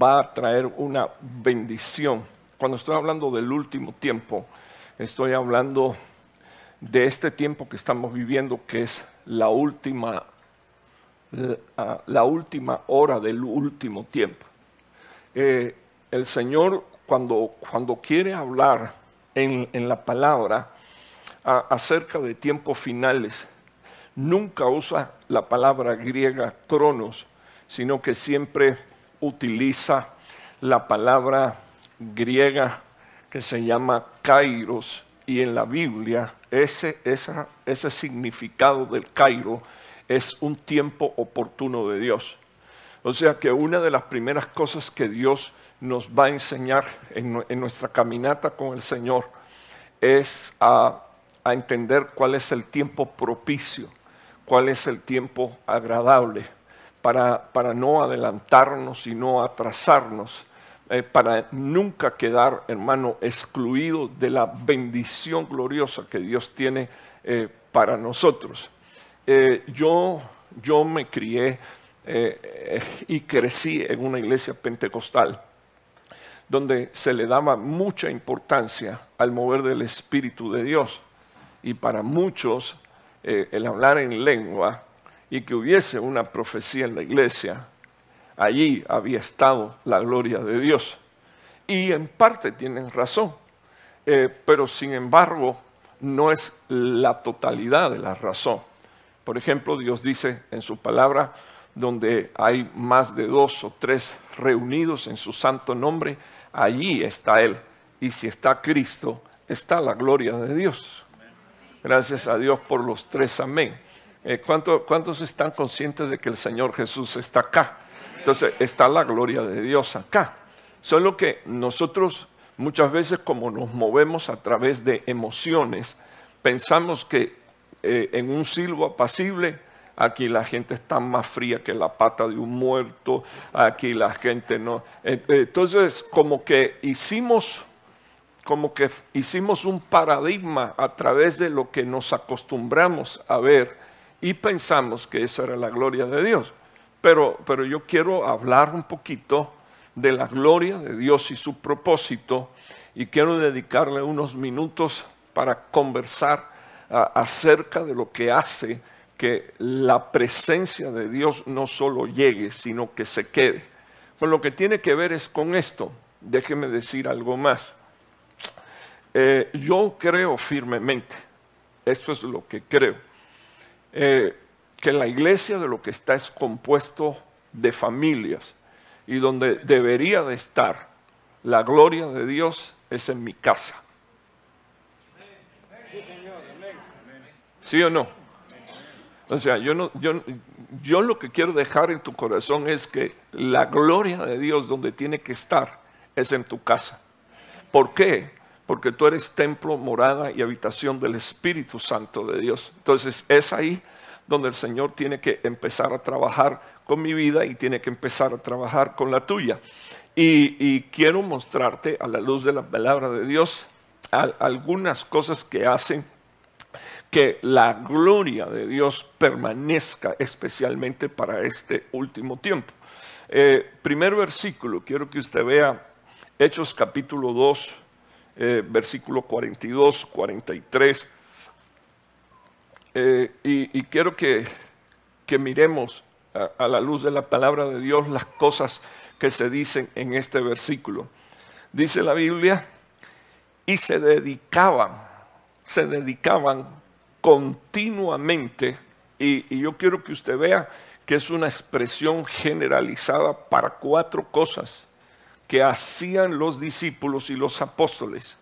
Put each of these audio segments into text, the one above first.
va a traer una bendición. Cuando estoy hablando del último tiempo, estoy hablando de este tiempo que estamos viviendo, que es la última, la, última hora del último tiempo. Eh, el Señor, cuando, cuando quiere hablar en, la palabra acerca de tiempos finales, nunca usa la palabra griega cronos, sino que siempre utiliza la palabra griega que se llama kairos y en la Biblia ese, ese significado del Cairo es un tiempo oportuno de Dios. O sea que una de las primeras cosas que Dios nos va a enseñar en, nuestra caminata con el Señor es a, a entender cuál es el tiempo propicio, cuál es el tiempo agradable, para, para no adelantarnos y no atrasarnos, eh, para nunca quedar, hermano, excluido de la bendición gloriosa que Dios tiene eh, para nosotros. Eh, yo, yo me crié y crecí en una iglesia pentecostal donde se le daba mucha importancia al mover del Espíritu de Dios. Y para muchos el hablar en lengua y que hubiese una profecía en la iglesia, allí había estado la gloria de Dios. Y en parte tienen razón, eh, pero sin embargo no es la totalidad de la razón. Por ejemplo, Dios dice en su palabra, donde hay más de dos o tres reunidos en su santo nombre, allí está Él. Y si está Cristo, está la gloria de Dios. Gracias a Dios por los tres amén. Eh, ¿Cuántos están conscientes de que el Señor Jesús está acá? Entonces está la gloria de Dios acá. Solo que nosotros muchas veces como nos movemos a través de emociones, pensamos que eh, en un silbo apacible, aquí la gente está más fría que la pata de un muerto, aquí la gente no. Entonces como que hicimos como que hicimos un paradigma a través de lo que nos acostumbramos a ver y pensamos que esa era la gloria de Dios. Pero, pero yo quiero hablar un poquito de la gloria de Dios y su propósito y quiero dedicarle unos minutos para conversar acerca de lo que hace que la presencia de Dios no solo llegue, sino que se quede. Con lo que tiene que ver es con esto. Déjeme decir algo más. Eh, yo creo firmemente, esto es lo que creo, eh, que la iglesia de lo que está es compuesto de familias y donde debería de estar la gloria de Dios es en mi casa. ¿Sí o no? O sea, yo, no, yo, yo lo que quiero dejar en tu corazón es que la gloria de Dios donde tiene que estar es en tu casa. ¿Por qué? Porque tú eres templo, morada y habitación del Espíritu Santo de Dios. Entonces es ahí donde el Señor tiene que empezar a trabajar con mi vida y tiene que empezar a trabajar con la tuya. Y, quiero mostrarte a la luz de la palabra de Dios algunas cosas que hacen que la gloria de Dios permanezca especialmente para este último tiempo. Eh, primer versículo, quiero que usted vea Hechos capítulo 2, eh, versículo 42, 43. Eh, y, quiero que, miremos a, la luz de la palabra de Dios las cosas que se dicen en este versículo. Dice la Biblia, y se dedicaban, se dedicaban continuamente, y, y yo quiero que usted vea que es una expresión generalizada para cuatro cosas que hacían los discípulos y los apóstoles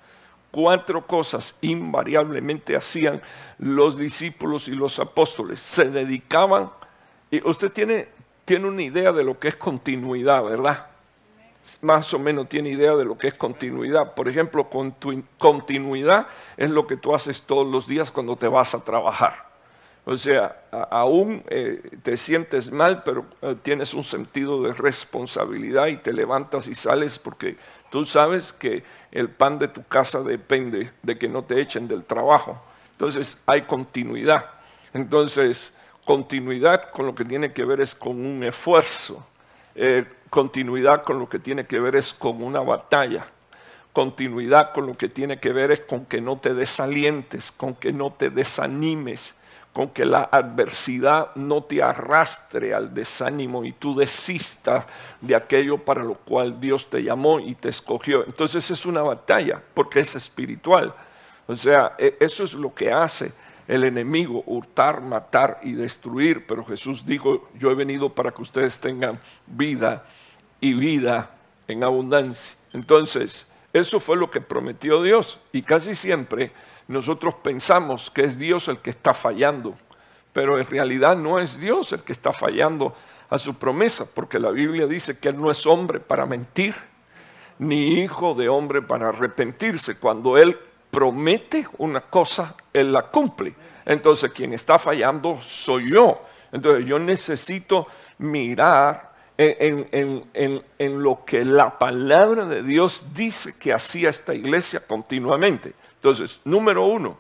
cuatro cosas invariablemente hacían los discípulos y los apóstoles. Se dedicaban, y usted tiene, tiene una idea de lo que es continuidad, ¿verdad? Más o menos tiene idea de lo que es continuidad. Por ejemplo, continuidad es lo que tú haces todos los días cuando te vas a trabajar. O sea, aún eh, te sientes mal, pero eh, tienes un sentido de responsabilidad y te levantas y sales porque tú sabes que el pan de tu casa depende de que no te echen del trabajo. Entonces hay continuidad. Entonces, continuidad con lo que tiene que ver es con un esfuerzo. Eh, continuidad con lo que tiene que ver es con una batalla. Continuidad con lo que tiene que ver es con que no te desalientes, con que no te desanimes, con que la adversidad no te arrastre al desánimo y tú desistas de aquello para lo cual Dios te llamó y te escogió. Entonces es una batalla porque es espiritual. O sea, e, eso es lo que hace el enemigo, hurtar, matar y destruir. Pero Jesús dijo, yo he venido para que ustedes tengan vida y vida en abundancia. Entonces, eso fue lo que prometió Dios. Y casi siempre nosotros pensamos que es Dios el que está fallando. Pero en realidad no es Dios el que está fallando a su promesa, porque la Biblia dice que Él no es hombre para mentir, ni hijo de hombre para arrepentirse. Cuando Él promete una cosa, Él la cumple. Entonces quien está fallando soy yo. Entonces yo necesito mirar en, lo que la palabra de Dios dice que hacía esta iglesia continuamente. Entonces, número uno,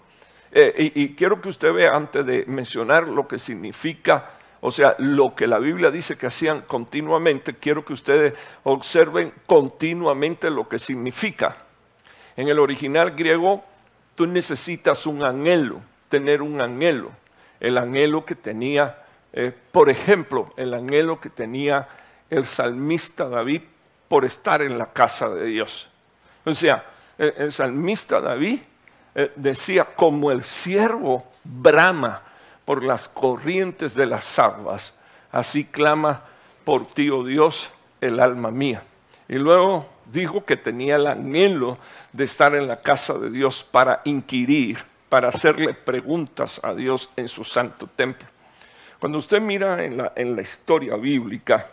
eh, y, quiero que usted vea antes de mencionar lo que significa o sea, lo que la Biblia dice que hacían continuamente, quiero que ustedes observen continuamente lo que significa. En el original griego, tú necesitas un anhelo, tener un anhelo. El anhelo que tenía, eh, por ejemplo, el anhelo que tenía el salmista David por estar en la casa de Dios. O sea, el, salmista David eh, decía, como el siervo brama por las corrientes de las aguas, así clama por ti, oh Dios, el alma mía. Y luego dijo que tenía el anhelo de estar en la casa de Dios para inquirir, para hacerle preguntas a Dios en su santo templo. Cuando usted mira en la, en la historia bíblica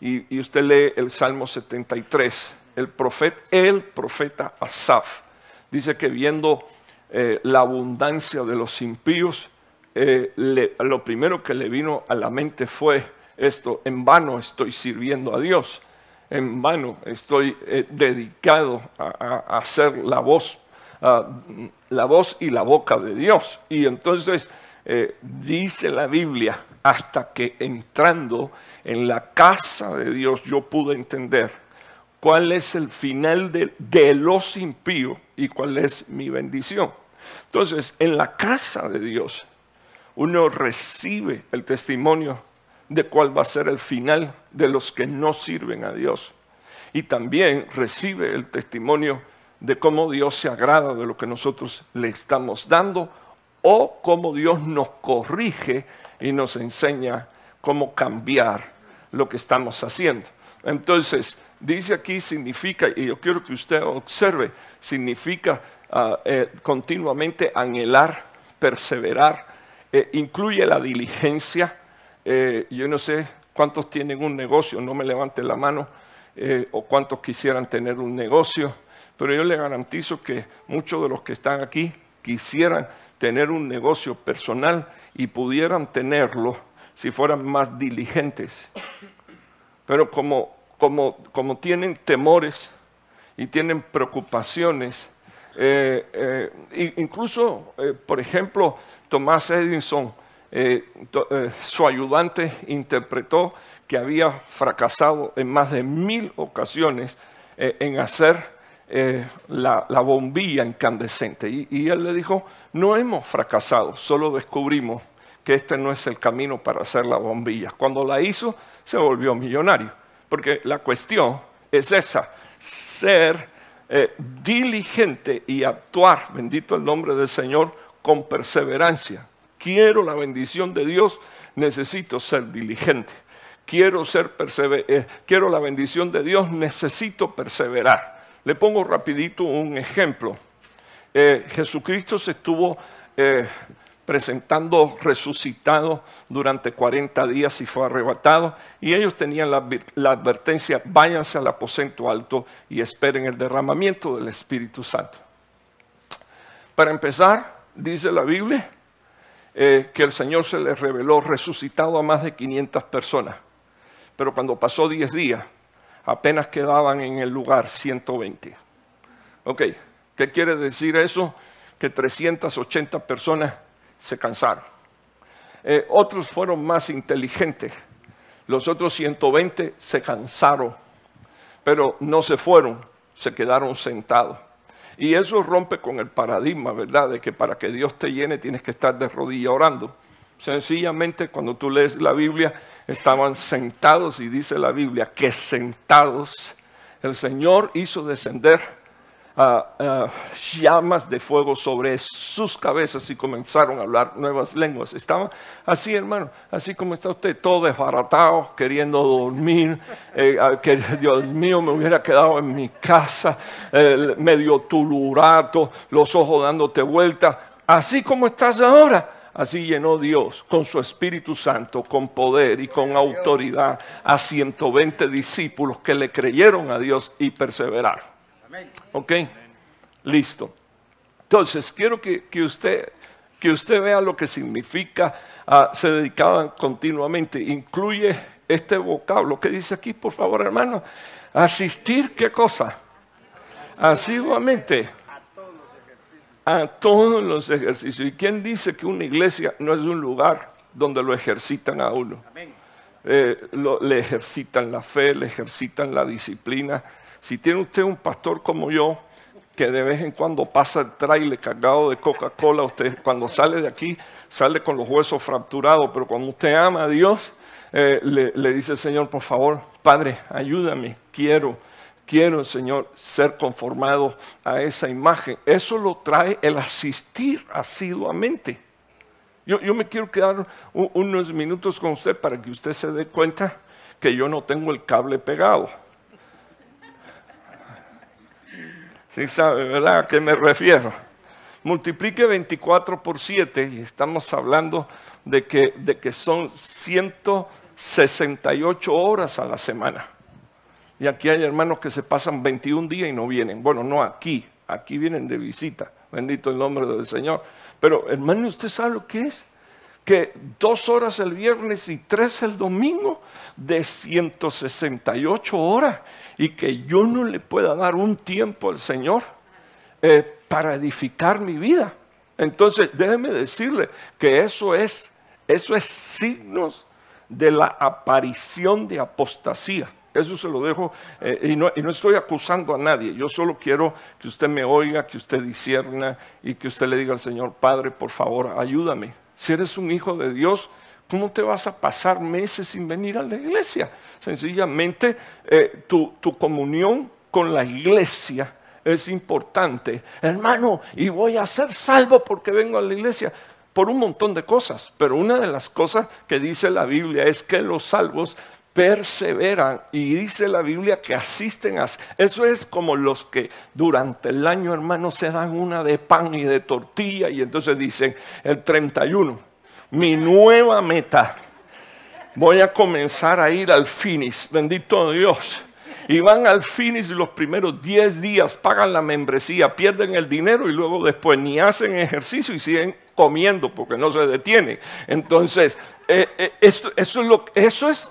y, usted lee el Salmo 73, el profeta, el profeta Asaf, dice que viendo eh, la abundancia de los impíos, eh, lo primero que le vino a la mente fue esto, en vano estoy sirviendo a Dios en vano estoy eh, dedicado a, hacer la voz, la voz y la boca de Dios. Y entonces dice la Biblia, hasta que entrando en la casa de Dios yo pude entender cuál es el final de, los impíos y cuál es mi bendición. Entonces, en la casa de Dios, uno recibe el testimonio de cuál va a ser el final de los que no sirven a Dios. Y también recibe el testimonio de cómo Dios se agrada de lo que nosotros le estamos dando o cómo Dios nos corrige y nos enseña cómo cambiar lo que estamos haciendo. Entonces, dice aquí significa, y yo quiero que usted observe, significa ah, eh, continuamente anhelar, perseverar, eh, incluye la diligencia, eh, yo no sé cuántos tienen un negocio, no me levanten la mano, o cuántos quisieran tener un negocio, pero yo le garantizo que muchos de los que están aquí quisieran tener un negocio personal y pudieran tenerlo si fueran más diligentes. Pero como, como, tienen temores y tienen preocupaciones, eh, incluso, por ejemplo, Tomás Edison eh, eh, su ayudante interpretó que había fracasado en más de mil ocasiones eh, en hacer la, bombilla incandescente. Y, y él le dijo, no hemos fracasado, solo descubrimos que este no es el camino para hacer la bombilla. Cuando la hizo, se volvió millonario. Porque la cuestión es esa, ser diligente y actuar, bendito el nombre del Señor, con perseverancia quiero la bendición de Dios, necesito ser diligente. Quiero, ser eh, quiero la bendición de Dios, necesito perseverar. Le pongo rapidito un ejemplo. Eh, Jesucristo se estuvo eh, presentando resucitado durante 40 días y fue arrebatado. Y ellos tenían la, advertencia, váyanse al aposento alto y esperen el derramamiento del Espíritu Santo. Para empezar, dice la Biblia, eh, que el Señor se le reveló resucitado a más de 500 personas. Pero cuando pasó 10 días, apenas quedaban en el lugar 120. Ok, ¿qué quiere decir eso? Que 380 personas se cansaron. Eh, otros fueron más inteligentes. Los otros 120 se cansaron, pero no se fueron, se quedaron sentados. Y eso rompe con el paradigma, ¿verdad? De que para que Dios te llene tienes que estar de rodillas orando. Sencillamente cuando tú lees la Biblia, estaban sentados y dice la Biblia que sentados el Señor hizo descender llamas de fuego sobre sus cabezas y comenzaron a hablar nuevas lenguas. Estaban así, hermano, así como está usted, todo desbaratado, queriendo dormir, eh, que Dios mío me hubiera quedado en mi casa, medio tulurato, los ojos dándote vuelta, así como estás ahora. Así llenó Dios con su Espíritu Santo, con poder y con autoridad a 120 discípulos que le creyeron a Dios y perseveraron. ¿Ok? Listo. Entonces, quiero que, usted, que usted vea lo que significa ah, se dedicaban continuamente. Incluye este vocablo. ¿Qué dice aquí, por favor, hermano? Asistir, ¿qué cosa? Asiduamente. A todos los ejercicios. ¿Y quién dice que una iglesia no es un lugar donde lo ejercitan a uno? Eh, le ejercitan la fe, le ejercitan la disciplina, si tiene usted un pastor como yo, que de vez en cuando pasa el trailer cargado de Coca-Cola, usted cuando sale de aquí sale con los huesos fracturados, pero cuando usted ama a Dios, eh, le, le, dice, Señor, por favor, Padre, ayúdame, quiero, quiero, Señor, ser conformado a esa imagen. Eso lo trae el asistir asiduamente. Yo, yo me quiero quedar unos minutos con usted para que usted se dé cuenta que yo no tengo el cable pegado. Sí sabe, ¿verdad? ¿A qué me refiero? Multiplique 24 por 7 y estamos hablando de que, de que son 168 horas a la semana. Y aquí hay hermanos que se pasan 21 días y no vienen. Bueno, no aquí, aquí vienen de visita. Bendito el nombre del Señor. Pero hermano, ¿usted sabe lo que es? Que dos horas el viernes y tres el domingo de 168 horas y que yo no le pueda dar un tiempo al Señor eh, para edificar mi vida. Entonces, déjeme decirle que eso es, eso es signos de la aparición de apostasía. Eso se lo dejo eh, y, no, y, no, estoy acusando a nadie. Yo solo quiero que usted me oiga, que usted disierna y que usted le diga al Señor, Padre, por favor, ayúdame. Si eres un hijo de Dios, ¿Cómo te vas a pasar meses sin venir a la iglesia? Sencillamente eh, tu, comunión con la iglesia es importante. Hermano, y voy a ser salvo porque vengo a la iglesia por un montón de cosas. Pero una de las cosas que dice la Biblia es que los salvos perseveran y dice la Biblia que asisten a... Eso es como los que durante el año, hermano, se dan una de pan y de tortilla y entonces dicen el 31 mi nueva meta. Voy a comenzar a ir al finish, bendito Dios. Y van al finish los primeros 10 días, pagan la membresía, pierden el dinero y luego después ni hacen ejercicio y siguen comiendo porque no se detienen. Entonces, eh, eh, eso, es lo, eso es,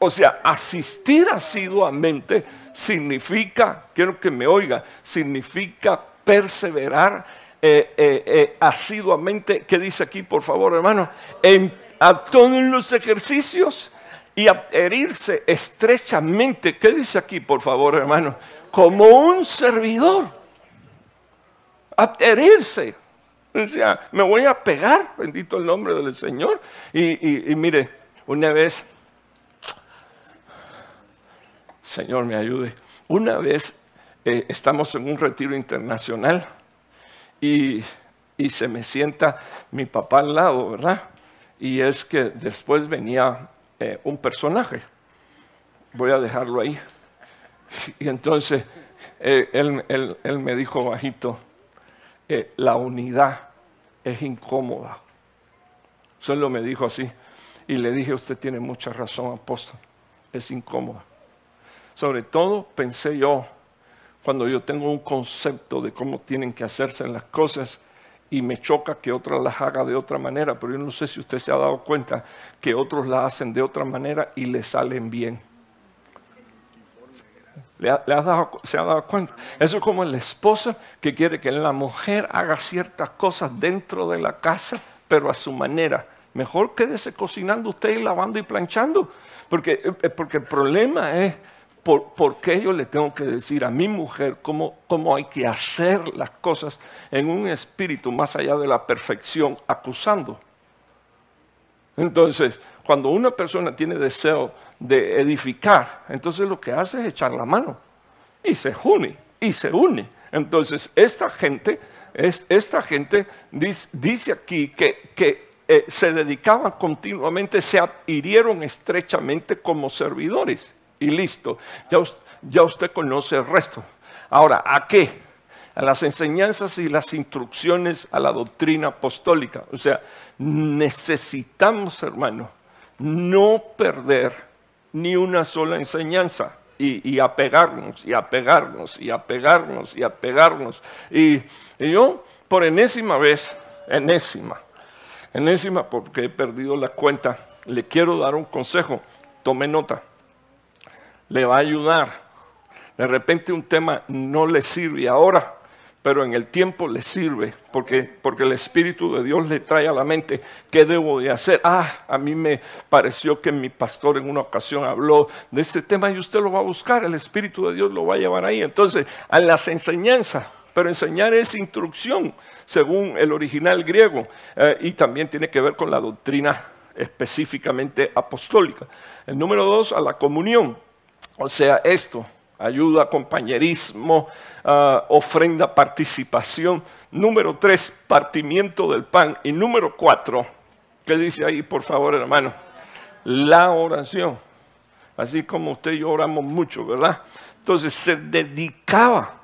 o sea, asistir asiduamente significa, quiero que me oiga, significa perseverar eh, eh, eh, asiduamente, ¿qué dice aquí, por favor, hermano? En, a todos los ejercicios y adherirse estrechamente, ¿qué dice aquí, por favor, hermano? Como un servidor. Adherirse. O sea, me voy a pegar, bendito el nombre del Señor. Y, mire, una vez, Señor me ayude, una vez estamos en un retiro internacional y, se me sienta mi papá al lado, ¿verdad? Y es que después venía eh, un personaje. Voy a dejarlo ahí. Y entonces eh, él, me dijo bajito, eh, la unidad es incómoda. Solo me dijo así. Y le dije, usted tiene mucha razón, apóstol, es incómoda. Sobre todo pensé yo, cuando yo tengo un concepto de cómo tienen que hacerse las cosas y me choca que otras las haga de otra manera, pero yo no sé si usted se ha dado cuenta que otros la hacen de otra manera y le salen bien. ¿Le, ¿Se ha dado cuenta? Eso es como la esposa que quiere que la mujer haga ciertas cosas dentro de la casa, pero a su manera. mejor quédese cocinando usted y lavando y planchando. Porque, eh, porque el problema es por, qué yo le tengo que decir a mi mujer cómo, cómo hay que hacer las cosas en un espíritu más allá de la perfección, acusando. Entonces, cuando una persona tiene deseo de edificar, entonces lo que hace es echar la mano y se une, y se une. Entonces, esta gente, es, esta gente dice, aquí que, que eh, se dedicaban continuamente, se adhirieron estrechamente como servidores y listo. Ya, usted conoce el resto. Ahora, ¿a qué? A las enseñanzas y las instrucciones a la doctrina apostólica. O sea, necesitamos, hermano, no perder ni una sola enseñanza y, apegarnos, y apegarnos, y apegarnos, y apegarnos. Y, y yo, por enésima vez, enésima, enésima porque he perdido la cuenta, le quiero dar un consejo, tome nota le va a ayudar. De repente un tema no le sirve ahora, pero en el tiempo le sirve, porque, porque el Espíritu de Dios le trae a la mente qué debo de hacer. Ah, a mí me pareció que mi pastor en una ocasión habló de este tema y usted lo va a buscar, el Espíritu de Dios lo va a llevar ahí. Entonces, a las enseñanzas, pero enseñar es instrucción, según el original griego, eh, y también tiene que ver con la doctrina específicamente apostólica. El número dos, a la comunión. O sea, esto, ayuda, compañerismo, ah, ofrenda, participación. Número tres, partimiento del pan. Y número cuatro, ¿qué dice ahí, por favor, hermano? La oración. Así como usted y yo oramos mucho, ¿verdad? Entonces se dedicaba,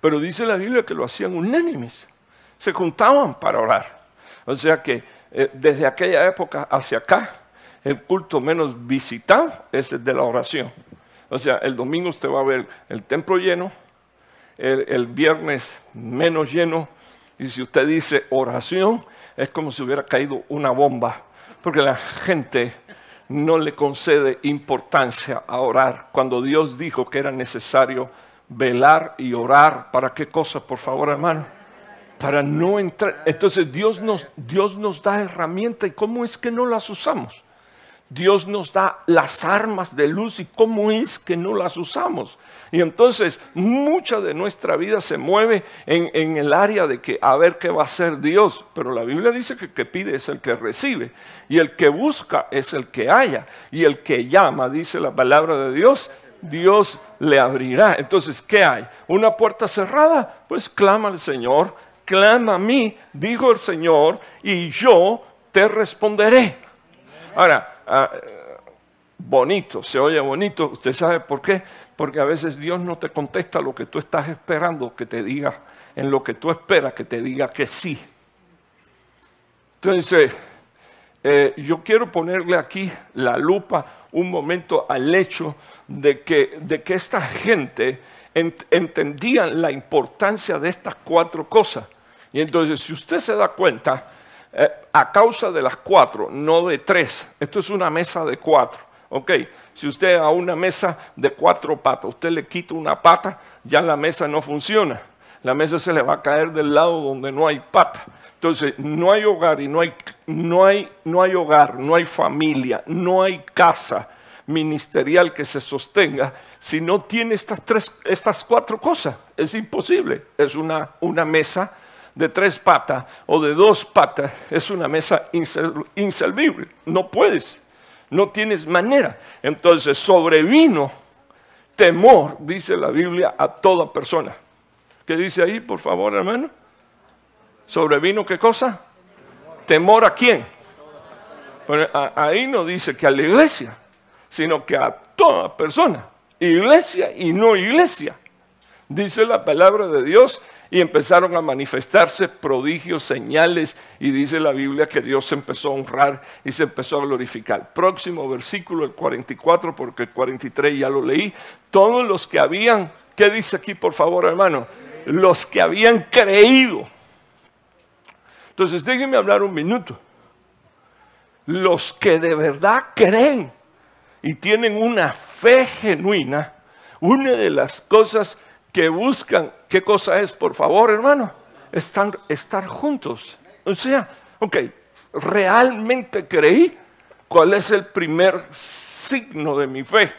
pero dice la Biblia que lo hacían unánimes. Se juntaban para orar. O sea que eh, desde aquella época hacia acá, el culto menos visitado es el de la oración. O sea, el domingo usted va a ver el templo lleno, el, viernes menos lleno, y si usted dice oración, es como si hubiera caído una bomba, porque la gente no le concede importancia a orar cuando Dios dijo que era necesario velar y orar. ¿Para qué cosa, por favor, hermano? Para no entrar. Entonces Dios nos, Dios nos da herramientas y cómo es que no las usamos. Dios nos da las armas de luz y cómo es que no las usamos. Y entonces mucha de nuestra vida se mueve en, el área de que a ver qué va a hacer Dios. Pero la Biblia dice que el que pide es el que recibe. Y el que busca es el que haya. Y el que llama, dice la palabra de Dios, Dios le abrirá. Entonces, ¿qué hay? ¿Una puerta cerrada? Pues clama al Señor, clama a mí, dijo el Señor, y yo te responderé. Ahora, Ah, bonito, se oye bonito. ¿Usted sabe por qué? Porque a veces Dios no te contesta lo que tú estás esperando que te diga, en lo que tú esperas que te diga que sí. Entonces, eh, yo quiero ponerle aquí la lupa un momento al hecho de que, de que esta gente entendía la importancia de estas cuatro cosas. Y entonces, si usted se da cuenta, eh, a causa de las cuatro, no de tres. Esto es una mesa de cuatro. Ok, si usted a una mesa de cuatro patas, usted le quita una pata, ya la mesa no funciona. La mesa se le va a caer del lado donde no hay pata. Entonces, no hay hogar y no hay, no hay, no hay hogar, no hay familia, no hay casa ministerial que se sostenga si no tiene estas, tres, estas cuatro cosas. Es imposible. Es una, una mesa de tres patas o de dos patas es una mesa inservible. No puedes, no tienes manera. Entonces sobrevino temor, dice la Biblia, a toda persona. ¿Qué dice ahí, por favor, hermano? ¿Sobrevino qué cosa? ¿Temor a quién? ahí no dice que a la iglesia, sino que a toda persona, iglesia y no iglesia. Dice la palabra de Dios y empezaron a manifestarse prodigios, señales, y dice la Biblia que Dios se empezó a honrar y se empezó a glorificar. Próximo versículo, el 44, porque el 43 ya lo leí. Todos los que habían, ¿qué dice aquí por favor hermano? Los que habían creído. Entonces déjenme hablar un minuto. Los que de verdad creen y tienen una fe genuina, una de las cosas que buscan, ¿qué cosa es, por favor, hermano? Estar, estar juntos. O sea, ok, realmente creí, ¿cuál es el primer signo de mi fe?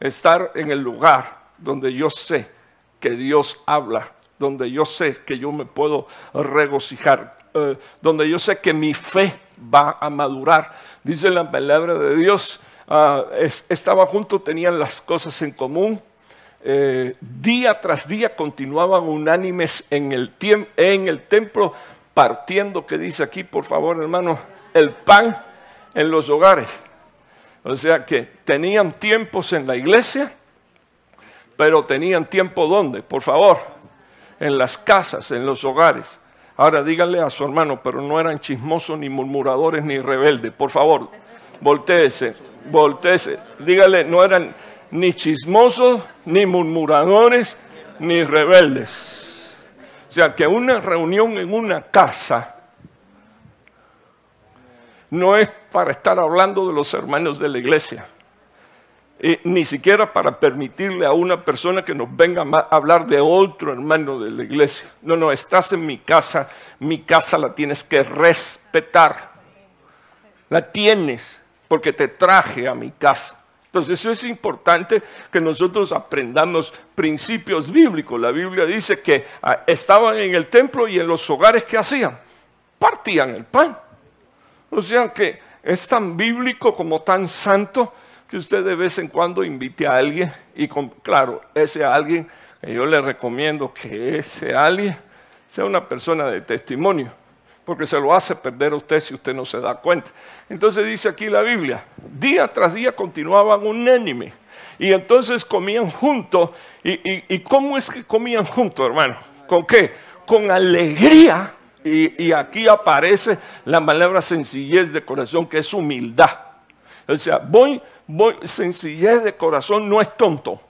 Estar en el lugar donde yo sé que Dios habla, donde yo sé que yo me puedo regocijar, eh, donde yo sé que mi fe va a madurar. Dice la palabra de Dios, ah, estaba junto, tenían las cosas en común, eh, día tras día continuaban unánimes en el, templo, partiendo, que dice aquí, por favor, hermano, el pan en los hogares. O sea que tenían tiempos en la iglesia, pero tenían tiempo ¿dónde? Por favor, en las casas, en los hogares. Ahora díganle a su hermano, pero no eran chismosos, ni murmuradores, ni rebeldes. Por favor, volteese, volteese. Dígale, no eran ni chismosos, ni murmuradores, ni rebeldes. O sea, que una reunión en una casa no es para estar hablando de los hermanos de la iglesia. ni siquiera para permitirle a una persona que nos venga a hablar de otro hermano de la iglesia. No, no, estás en mi casa, mi casa la tienes que respetar. La tienes porque te traje a mi casa. Entonces es importante que nosotros aprendamos principios bíblicos. La Biblia dice que ah, estaban en el templo y en los hogares que hacían, partían el pan. O sea que es tan bíblico como tan santo que usted de vez en cuando invite a alguien y claro, ese alguien, yo le recomiendo que ese alguien sea una persona de testimonio porque se lo hace perder a usted si usted no se da cuenta. Entonces dice aquí la Biblia, día tras día continuaban unánime y entonces comían juntos. ¿Y, cómo es que comían juntos, hermano? ¿Con qué? Con alegría. Y, aquí aparece la palabra sencillez de corazón, que es humildad. O sea, voy, sencillez de corazón no es tonto,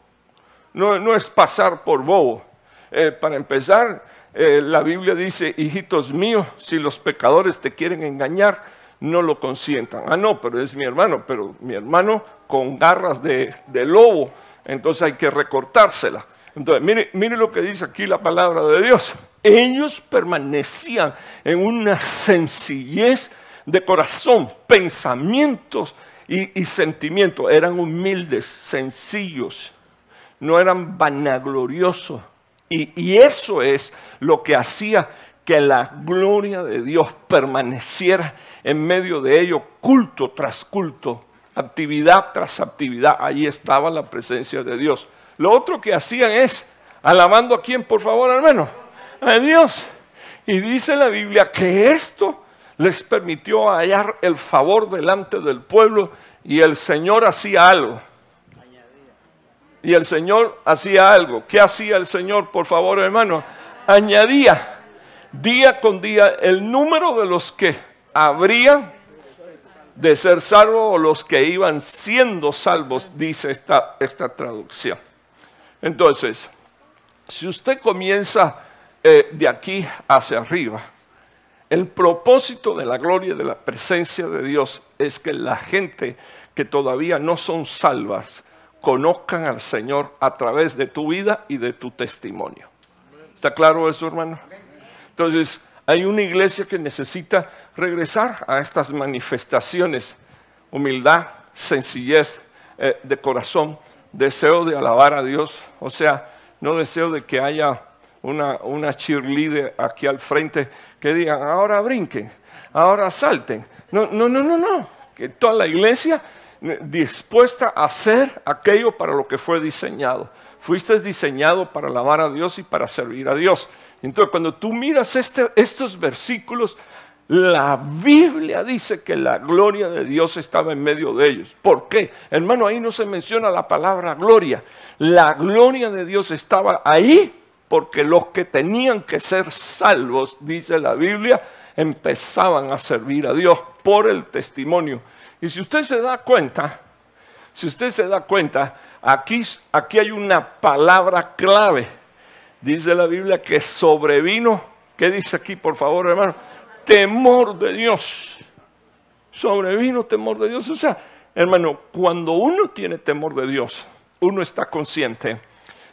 no, no es pasar por bobo. Eh, para empezar, eh, la Biblia dice, hijitos míos, si los pecadores te quieren engañar, no lo consientan. Ah, no, pero es mi hermano, pero mi hermano con garras de, lobo, entonces hay que recortársela. Entonces, mire, mire lo que dice aquí la palabra de Dios. Ellos permanecían en una sencillez de corazón, pensamientos y, y sentimientos. Eran humildes, sencillos, no eran vanagloriosos y, eso es lo que hacía que la gloria de Dios permaneciera en medio de ellos, culto tras culto, actividad tras actividad. Allí estaba la presencia de Dios. Lo otro que hacían es, alabando a quién, por favor, hermano, a Dios. Y dice la Biblia que esto les permitió hallar el favor delante del pueblo y el Señor hacía algo y el Señor hacía algo. ¿Qué hacía el Señor, por favor, hermano? Añadía día con día el número de los que habrían de ser salvos o los que iban siendo salvos, dice esta, esta traducción. Entonces, si usted comienza eh, de aquí hacia arriba, el propósito de la gloria de la presencia de Dios es que la gente que todavía no son salvas, conozcan al Señor a través de tu vida y de tu testimonio. ¿Está claro eso, hermano? Entonces, hay una iglesia que necesita regresar a estas manifestaciones, humildad, sencillez eh, de corazón, deseo de alabar a Dios, o sea, no deseo de que haya una, cheerleader aquí al frente que digan, ahora brinquen, ahora salten. No, no, no, no, no, que toda la iglesia dispuesta a hacer aquello para lo que fue diseñado. Fuiste diseñado para alabar a Dios y para servir a Dios. Entonces, cuando tú miras este, estos versículos, la Biblia dice que la gloria de Dios estaba en medio de ellos. ¿Por qué? Hermano, ahí no se menciona la palabra gloria. La gloria de Dios estaba ahí porque los que tenían que ser salvos, dice la Biblia, empezaban a servir a Dios por el testimonio y si usted se da cuenta, si usted se da cuenta, aquí, aquí hay una palabra clave. Dice la Biblia que sobrevino, ¿qué dice aquí, por favor, hermano? Temor de Dios. Sobrevino temor de Dios. O sea, hermano, cuando uno tiene temor de Dios, uno está consciente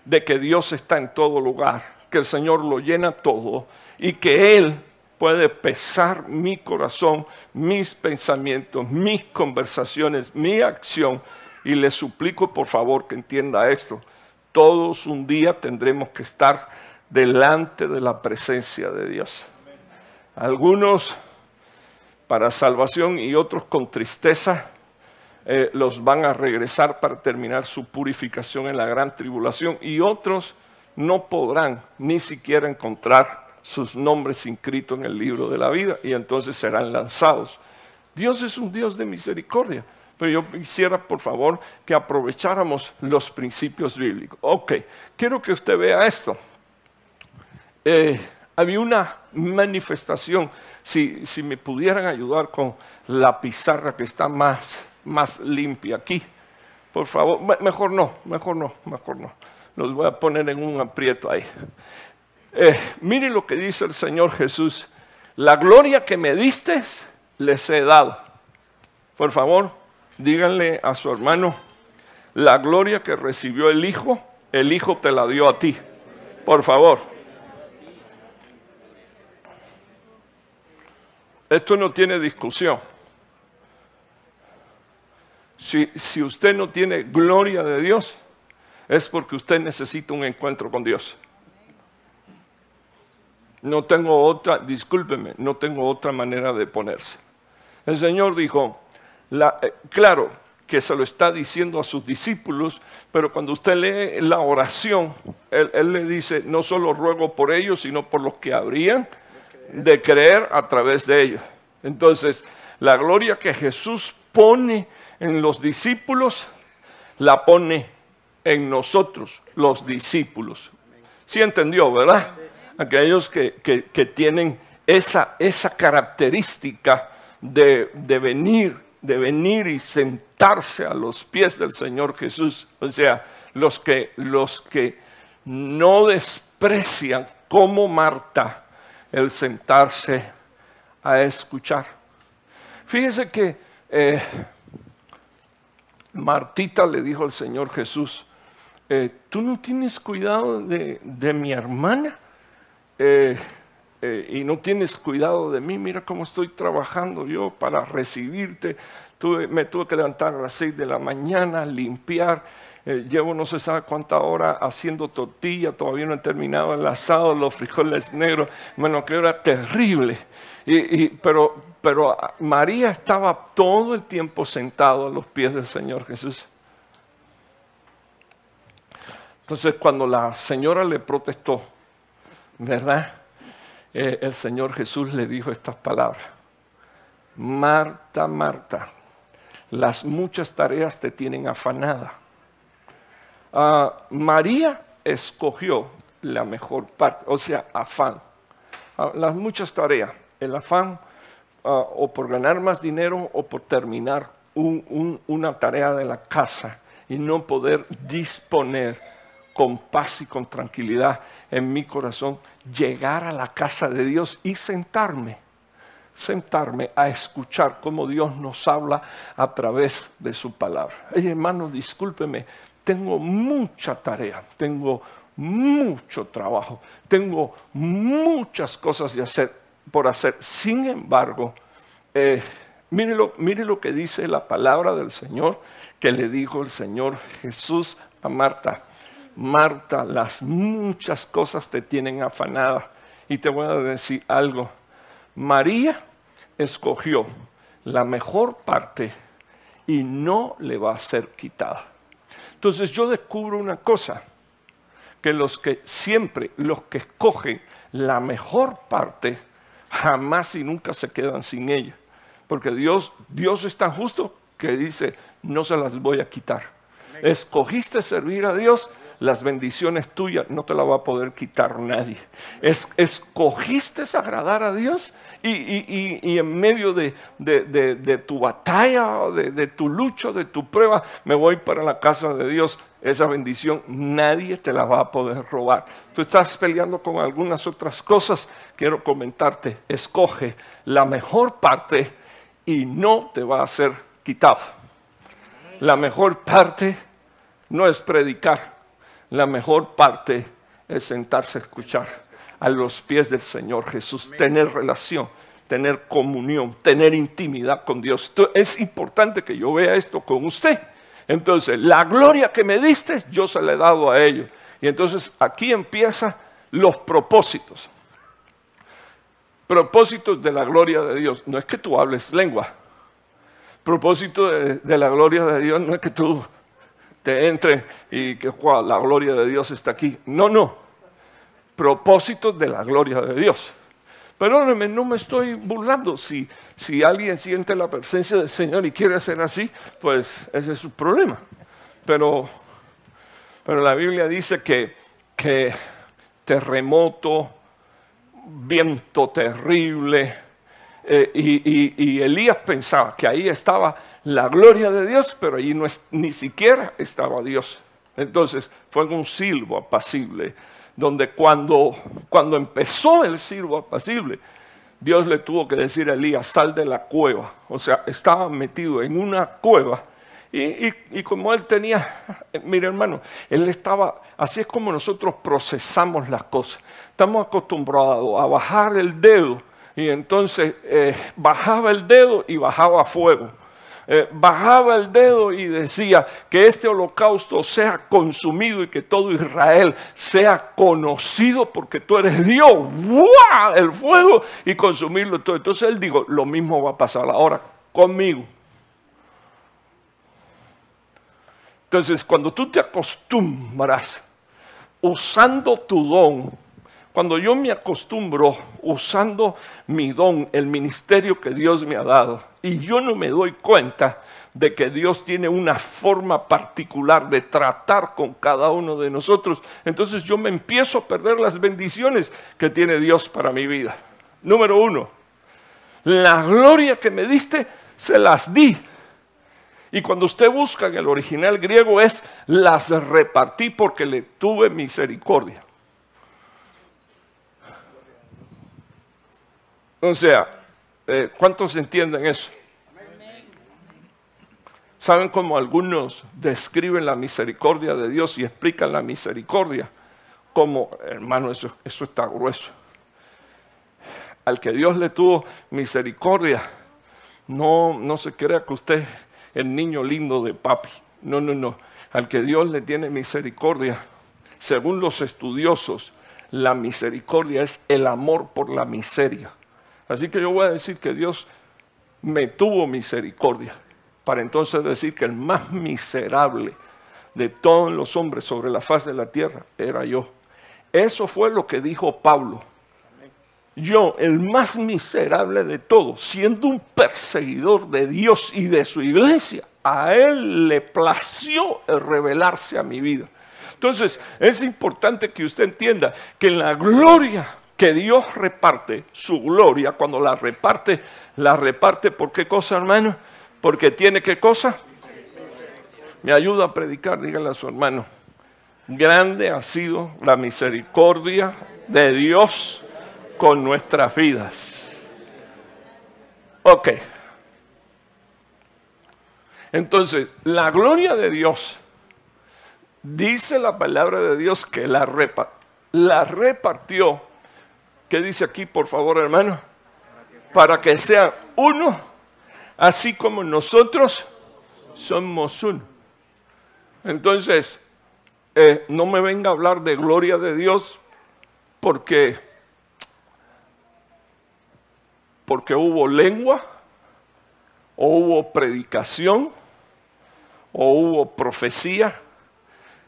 de que Dios está en todo lugar, que el Señor lo llena todo y que Él puede pesar mi corazón, mis pensamientos, mis conversaciones, mi acción. Y le suplico por favor que entienda esto. Todos un día tendremos que estar delante de la presencia de Dios. Algunos para salvación y otros con tristeza eh, los van a regresar para terminar su purificación en la gran tribulación y otros no podrán ni siquiera encontrar sus nombres inscritos en el libro de la vida y entonces serán lanzados. Dios es un Dios de misericordia, pero yo quisiera por favor que aprovecháramos los principios bíblicos. Ok, quiero que usted vea esto. Eh, había una manifestación, si, si, me pudieran ayudar con la pizarra que está más, más limpia aquí, por favor, mejor no, mejor no, mejor no. Los voy a poner en un aprieto ahí. Eh, mire lo que dice el Señor Jesús. La gloria que me diste, les he dado. Por favor, díganle a su hermano, la gloria que recibió el Hijo, el Hijo te la dio a ti. Por favor. Esto no tiene discusión. Si, si usted no tiene gloria de Dios, es porque usted necesita un encuentro con Dios. No tengo otra, discúlpeme, no tengo otra manera de ponerse. El Señor dijo, eh, claro que se lo está diciendo a sus discípulos, pero cuando usted lee la oración, él, él le dice, no solo ruego por ellos, sino por los que habrían de creer a través de ellos. Entonces, la gloria que Jesús pone en los discípulos, la pone en nosotros, los discípulos. ¿Sí entendió, verdad? Aquellos que, tienen esa, esa característica de, venir, de venir y sentarse a los pies del Señor Jesús. O sea, los que, los que no desprecian como Marta el sentarse a escuchar. Fíjese que eh, Martita le dijo al Señor Jesús, eh, tú no tienes cuidado de, mi hermana eh, eh, y no tienes cuidado de mí, mira cómo estoy trabajando yo para recibirte. me tuve que levantar a las seis de la mañana, limpiar. llevo no se sabe cuánta hora haciendo tortilla, todavía no he terminado el asado, los frijoles negros. Bueno, que era terrible. pero, pero María estaba todo el tiempo sentado a los pies del Señor Jesús. Entonces cuando la señora le protestó, ¿verdad? Eh, el Señor Jesús le dijo estas palabras. Marta, Marta, las muchas tareas te tienen afanada. Ah, María escogió la mejor parte, o sea, afán. Ah, las muchas tareas, el afán ah, o por ganar más dinero o por terminar una tarea de la casa y no poder disponer con paz y con tranquilidad en mi corazón, llegar a la casa de Dios y sentarme, sentarme a escuchar cómo Dios nos habla a través de su palabra. hermano, discúlpeme, tengo mucha tarea, tengo mucho trabajo, tengo muchas cosas de hacer, por hacer. Sin embargo, eh, mire, lo, mire lo que dice la palabra del Señor que le dijo el Señor Jesús a Marta Marta, las muchas cosas te tienen afanada. Y te voy a decir algo. María escogió la mejor parte y no le va a ser quitada. Entonces yo descubro una cosa, que los que siempre, los que escogen la mejor parte, jamás y nunca se quedan sin ella. Porque Dios, Dios es tan justo que dice, no se las voy a quitar. Escogiste servir a Dios, las bendiciones tuyas no te las va a poder quitar nadie. Es, escogiste agradar a Dios y, en medio de, tu batalla, de, tu lucha, de tu prueba, me voy para la casa de Dios. Esa bendición nadie te la va a poder robar. Tú estás peleando con algunas otras cosas. Quiero comentarte, escoge la mejor parte y no te va a ser quitado. La mejor parte no es predicar la mejor parte es sentarse a escuchar. a los pies del Señor Jesús, tener relación, tener comunión, tener intimidad con Dios. es importante que yo vea esto con usted. Entonces, la gloria que me diste, yo se la he dado a ellos. Y entonces aquí empiezan los propósitos. Propósitos de la gloria de Dios. No es que tú hables lengua. Propósito de, la gloria de Dios no es que tú te entres y que la gloria de Dios está aquí. No, no. Propósitos de la gloria de Dios. Perdóneme, no me estoy burlando. Si, si alguien siente la presencia del Señor y quiere hacer así, pues ese es su problema. Pero, pero la Biblia dice que, que terremoto, viento terrible, eh, y, Elías pensaba que ahí estaba la gloria de Dios, pero allí no es, ni siquiera estaba Dios. Entonces fue un silbo apacible donde cuando, cuando empezó el silbo apacible, Dios le tuvo que decir a Elías, sal de la cueva. O sea, estaba metido en una cueva. Y, como él tenía, mire hermano, él estaba, así es como nosotros procesamos las cosas. Estamos acostumbrados a bajar el dedo y entonces eh, bajaba el dedo y bajaba fuego. Eh, bajaba el dedo y decía que este holocausto sea consumido y que todo Israel sea conocido porque tú eres Dios. ¡Wow! El fuego y consumirlo todo. Entonces él dijo, lo mismo va a pasar ahora conmigo. Entonces, cuando tú te acostumbras usando tu don, cuando yo me acostumbro usando mi don, el ministerio que Dios me ha dado, y yo no me doy cuenta de que Dios tiene una forma particular de tratar con cada uno de nosotros, entonces yo me empiezo a perder las bendiciones que tiene Dios para mi vida. Número uno, la gloria que me diste, se las di. Y cuando usted busca en el original griego es las repartí porque le tuve misericordia. O sea, eh, ¿cuántos entienden eso? ¿Saben cómo algunos describen la misericordia de Dios y explican la misericordia? Como, hermano, eso, eso está grueso. Al que Dios le tuvo misericordia, no, no se crea que usted es el niño lindo de papi. No, no, no. Al que Dios le tiene misericordia, según los estudiosos, la misericordia es el amor por la miseria. Así que yo voy a decir que Dios me tuvo misericordia para entonces decir que el más miserable de todos los hombres sobre la faz de la tierra era yo. Eso fue lo que dijo Pablo. Yo, el más miserable de todos, siendo un perseguidor de Dios y de su iglesia, a él le plació el revelarse a mi vida. Entonces, es importante que usted entienda que la gloria que Dios reparte su gloria, cuando la reparte, la reparte por qué cosa, hermano? Porque tiene qué cosa? Me ayuda a predicar, dígale a su hermano. Grande ha sido la misericordia de Dios con nuestras vidas. Ok. Entonces, la gloria de Dios, dice la palabra de Dios que la, la repartió ¿Qué dice aquí, por favor, hermano? Para que sea uno, así como nosotros somos uno. Entonces, eh, no me venga a hablar de gloria de Dios porque, porque hubo lengua, o hubo predicación, o hubo profecía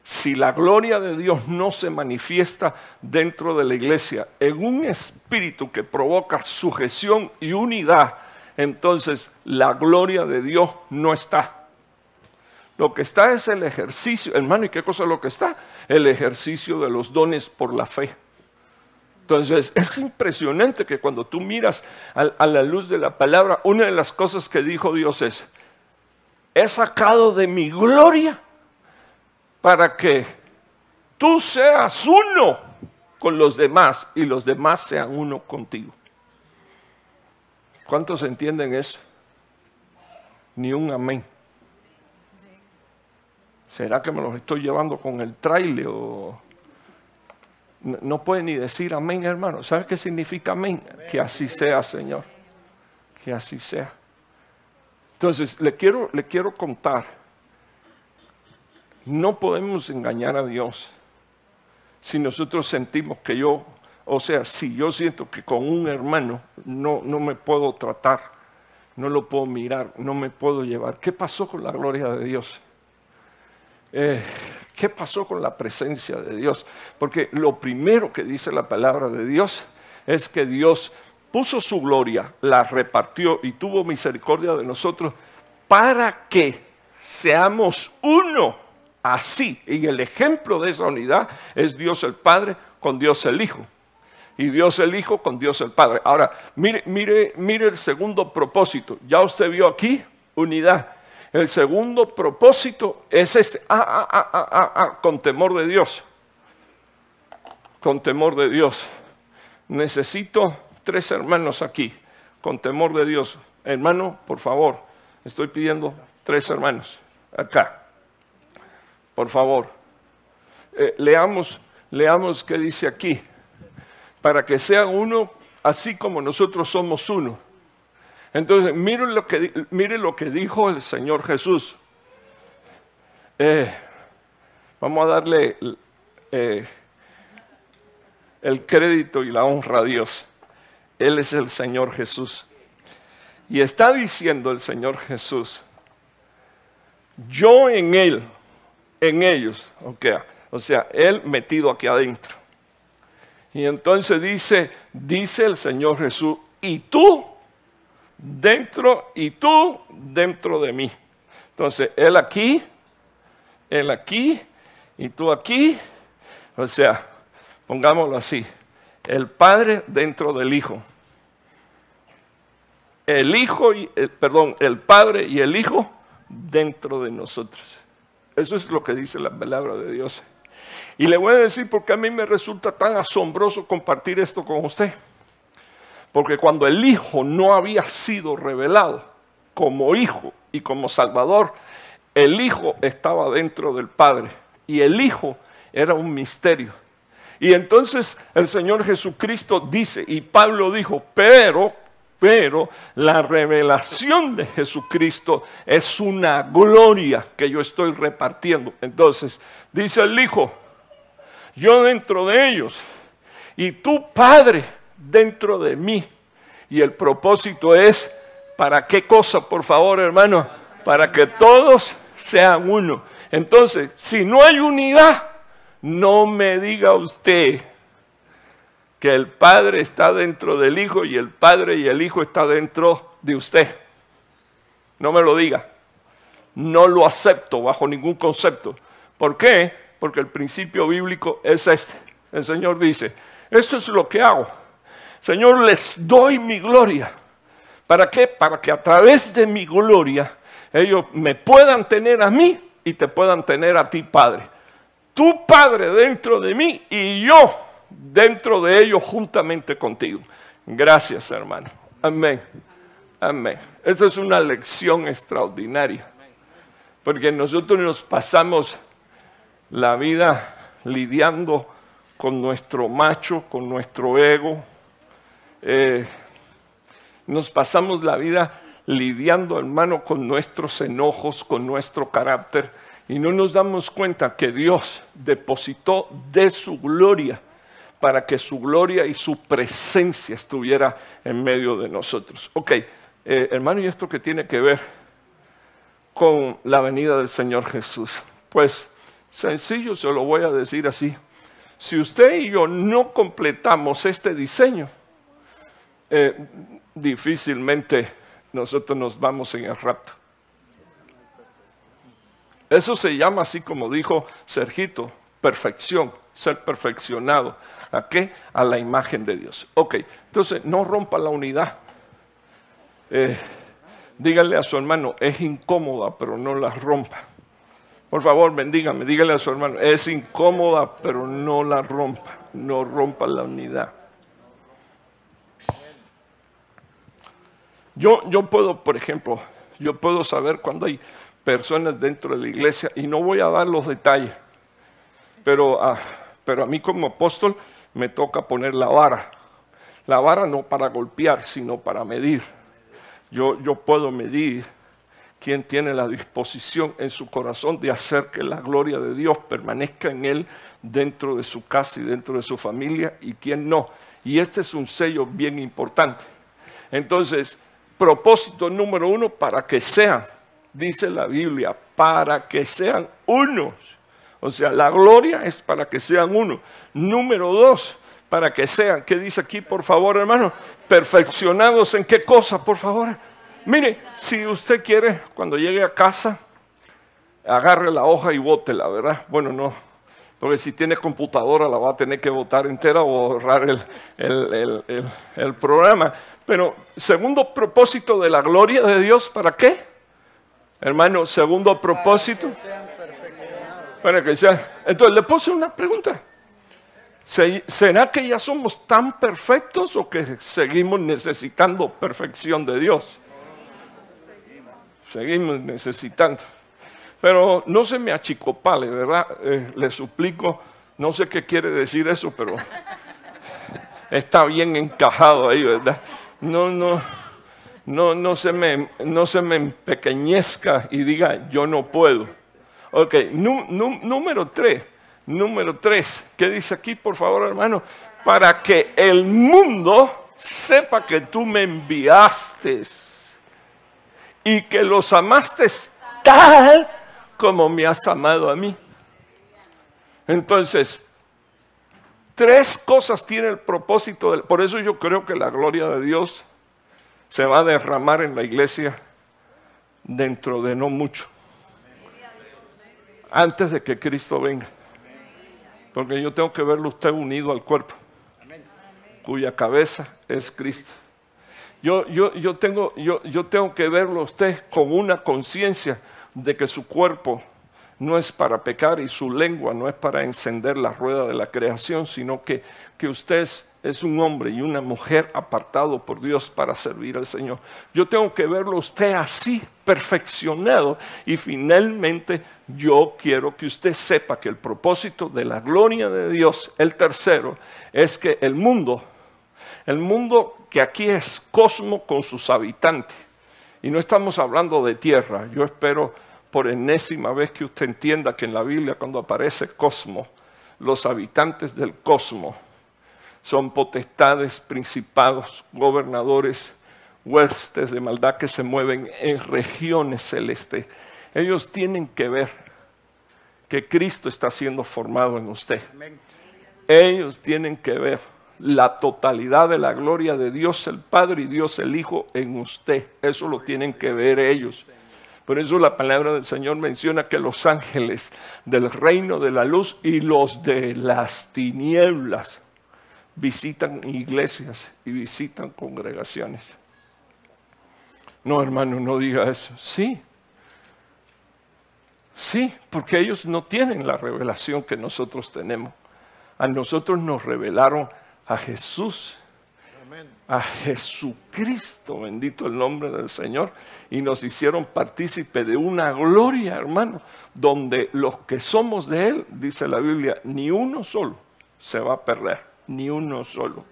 si la gloria de Dios no se manifiesta dentro de la iglesia en un espíritu que provoca sujeción y unidad, entonces la gloria de Dios no está. Lo que está es el ejercicio, hermano, ¿y qué cosa es lo que está? El ejercicio de los dones por la fe. Entonces, es impresionante que cuando tú miras a, la luz de la palabra, una de las cosas que dijo Dios es, he sacado de mi gloria para que tú seas uno con los demás y los demás sean uno contigo. ¿Cuántos entienden eso? Ni un amén. ¿Será que me los estoy llevando con el trailer o no puede ni decir amén, hermano. ¿Sabe qué significa amén? Que así sea, Señor. Que así sea. Entonces, le quiero, le quiero contar. No podemos engañar a Dios si nosotros sentimos que yo, o sea, si yo siento que con un hermano no, no me puedo tratar, no lo puedo mirar, no me puedo llevar. ¿Qué pasó con la gloria de Dios? Eh, ¿Qué pasó con la presencia de Dios? Porque lo primero que dice la palabra de Dios es que Dios puso su gloria, la repartió y tuvo misericordia de nosotros para que seamos uno así. Y el ejemplo de esa unidad es Dios el Padre con Dios el Hijo. Y Dios el Hijo con Dios el Padre. Ahora, mire, mire, mire el segundo propósito. Ya usted vio aquí unidad. El segundo propósito es este, ah, ah, ah, con temor de Dios. Con temor de Dios. Necesito tres hermanos aquí, con temor de Dios. Hermano, por favor, estoy pidiendo tres hermanos acá. Por favor. Eh, leamos, leamos qué dice aquí. Para que sean uno, así como nosotros somos uno. Entonces, miren lo que, lo que dijo el Señor Jesús. Eh, vamos a darle eh, el crédito y la honra a Dios. Él es el Señor Jesús. Y está diciendo el Señor Jesús, yo en Él, en ellos, o sea, Él metido aquí adentro. Y entonces dice, dice el Señor Jesús, y tú dentro y tú dentro de mí. Entonces, Él aquí, Él aquí y tú aquí. O sea, pongámoslo así, el Padre dentro del Hijo. El Hijo, y, el, perdón, el Padre y el Hijo dentro de nosotros. Eso es lo que dice la palabra de Dios. Y le voy a decir porque a mí me resulta tan asombroso compartir esto con usted. Porque cuando el Hijo no había sido revelado como Hijo y como Salvador, el Hijo estaba dentro del Padre y el Hijo era un misterio. Y entonces el Señor Jesucristo dice, y Pablo dijo, pero, pero la revelación de Jesucristo es una gloria que yo estoy repartiendo. Entonces dice el Hijo, yo dentro de ellos y tu Padre dentro de mí. Y el propósito es, ¿para qué cosa, por favor, hermano? Para que todos sean uno. Entonces, si no hay unidad, no me diga usted que el Padre está dentro del Hijo y el Padre y el Hijo está dentro de usted. No me lo diga. No lo acepto bajo ningún concepto. ¿Por qué? Porque el principio bíblico es este. El Señor dice, eso es lo que hago Señor, les doy mi gloria. ¿Para qué? Para que a través de mi gloria ellos me puedan tener a mí y te puedan tener a ti, Padre. Tu Padre dentro de mí y yo dentro de ellos juntamente contigo. Gracias, hermano. Amén. Amén. Esta es una lección extraordinaria. Porque nosotros nos pasamos la vida lidiando con nuestro macho, con nuestro ego, eh, nos pasamos la vida lidiando, hermano, con nuestros enojos, con nuestro carácter, y no nos damos cuenta que Dios depositó de su gloria para que su gloria y su presencia estuviera en medio de nosotros. Ok, eh, hermano, ¿y esto que tiene que ver con la venida del Señor Jesús? Pues sencillo, se lo voy a decir así. Si usted y yo no completamos este diseño, eh, difícilmente nosotros nos vamos en el rapto. Eso se llama así como dijo Sergito, perfección, ser perfeccionado. ¿A qué? A la imagen de Dios. Ok, entonces no rompa la unidad. Eh, dígale a su hermano, es incómoda, pero no la rompa. Por favor, bendígame, dígale a su hermano, es incómoda, pero no la rompa. No rompa la unidad. Yo, yo puedo, por ejemplo, yo puedo saber cuando hay personas dentro de la iglesia y no voy a dar los detalles, pero, ah, pero a mí como apóstol me toca poner la vara. La vara no para golpear, sino para medir. Yo, yo puedo medir quién tiene la disposición en su corazón de hacer que la gloria de Dios permanezca en él dentro de su casa y dentro de su familia y quién no. Y este es un sello bien importante. Entonces, propósito número uno, para que sean, dice la Biblia, para que sean unos. O sea, la gloria es para que sean uno. Número dos, para que sean, ¿qué dice aquí, por favor, hermano? Perfeccionados en qué cosa, por favor Mire, si usted quiere, cuando llegue a casa, agarre la hoja y bótela, ¿verdad? Bueno, no, porque si tiene computadora la va a tener que votar entera o borrar el, programa. Pero segundo propósito de la gloria de Dios, ¿para qué? Hermano, segundo propósito. Entonces le puse una pregunta. ¿Será que ya somos tan perfectos o que seguimos necesitando perfección de Dios? seguimos necesitando. Pero no se me achicopale, ¿verdad? Eh, le suplico, no sé qué quiere decir eso, pero está bien encajado ahí, ¿verdad? No, no, no, no, se me, no se me empequeñezca y diga, yo no puedo. Ok, número tres, número tres, ¿qué dice aquí, por favor, hermano? Para que el mundo sepa que tú me enviaste y que los amaste tal como me has amado a mí. Entonces, tres cosas tiene el propósito, por eso yo creo que la gloria de Dios se va a derramar en la iglesia dentro de no mucho, antes de que Cristo venga. Porque yo tengo que verlo usted unido al cuerpo, cuya cabeza es Cristo. Yo, yo, yo, tengo, yo, yo tengo que verlo usted con una conciencia de que su cuerpo no es para pecar y su lengua no es para encender la rueda de la creación, sino que, que usted es, es, un hombre y una mujer apartado por Dios para servir al Señor. Yo tengo que verlo usted así, perfeccionado, y finalmente yo quiero que usted sepa que el propósito de la gloria de Dios, el tercero, es que el mundo el mundo que aquí es cosmo con sus habitantes. Y no estamos hablando de tierra. Yo espero por enésima vez que usted entienda que en la Biblia cuando aparece cosmo, los habitantes del cosmo son potestades, principados, gobernadores, huestes de maldad que se mueven en regiones celestes. Ellos tienen que ver que Cristo está siendo formado en usted. Ellos tienen que ver la totalidad de la gloria de Dios el Padre y Dios el Hijo en usted. Eso lo tienen que ver ellos. Por eso la palabra del Señor menciona que los ángeles del reino de la luz y los de las tinieblas visitan iglesias y visitan congregaciones. No, hermano, no diga eso. Sí. Sí, porque ellos no tienen la revelación que nosotros tenemos. A nosotros nos revelaron a Jesús, a Jesucristo, bendito el nombre del Señor, y nos hicieron partícipe de una gloria, hermano, donde los que somos de Él, dice la Biblia, ni uno solo se va a perder, ni uno solo.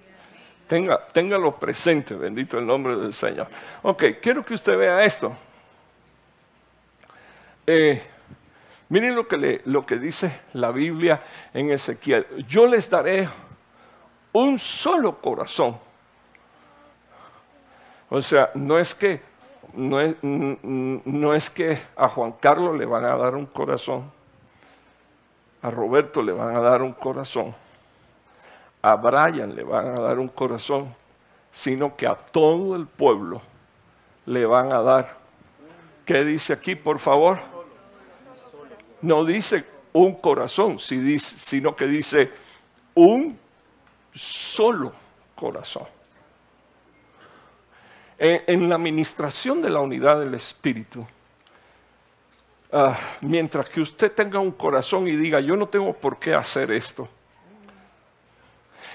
Tenga, téngalo presente, bendito el nombre del Señor. Ok, quiero que usted vea esto. Eh, miren lo que, lo que dice la Biblia en Ezequiel. Yo les daré un solo corazón. O sea, no es que no es, no es, que a Juan Carlos le van a dar un corazón, a Roberto le van a dar un corazón, a Brian le van a dar un corazón, sino que a todo el pueblo le van a dar. ¿Qué dice aquí, por favor? No dice un corazón, sino que dice un solo corazón. En, la administración de la unidad del Espíritu, ah, mientras que usted tenga un corazón y diga, yo no tengo por qué hacer esto,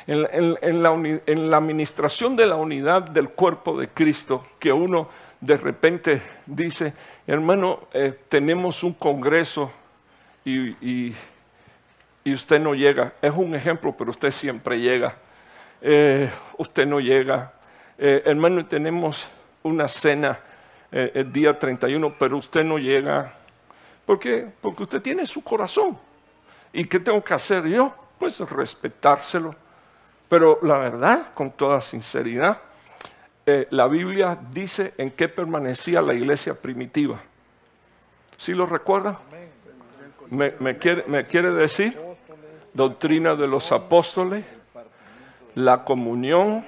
en, la, administración de la unidad del cuerpo de Cristo, que uno de repente dice, hermano, eh, tenemos un congreso y usted no llega. Es un ejemplo, pero usted siempre llega. Eh, usted no llega. Eh, hermano, tenemos una cena el día 31, pero usted no llega. ¿Por qué? Porque usted tiene su corazón. ¿Y qué tengo que hacer yo? Pues respetárselo. Pero la verdad, con toda sinceridad, la Biblia dice en qué permanecía la iglesia primitiva. ¿Sí lo recuerda? ¿Me, quiere, ¿Me quiere decir? Doctrina de los apóstoles, la comunión,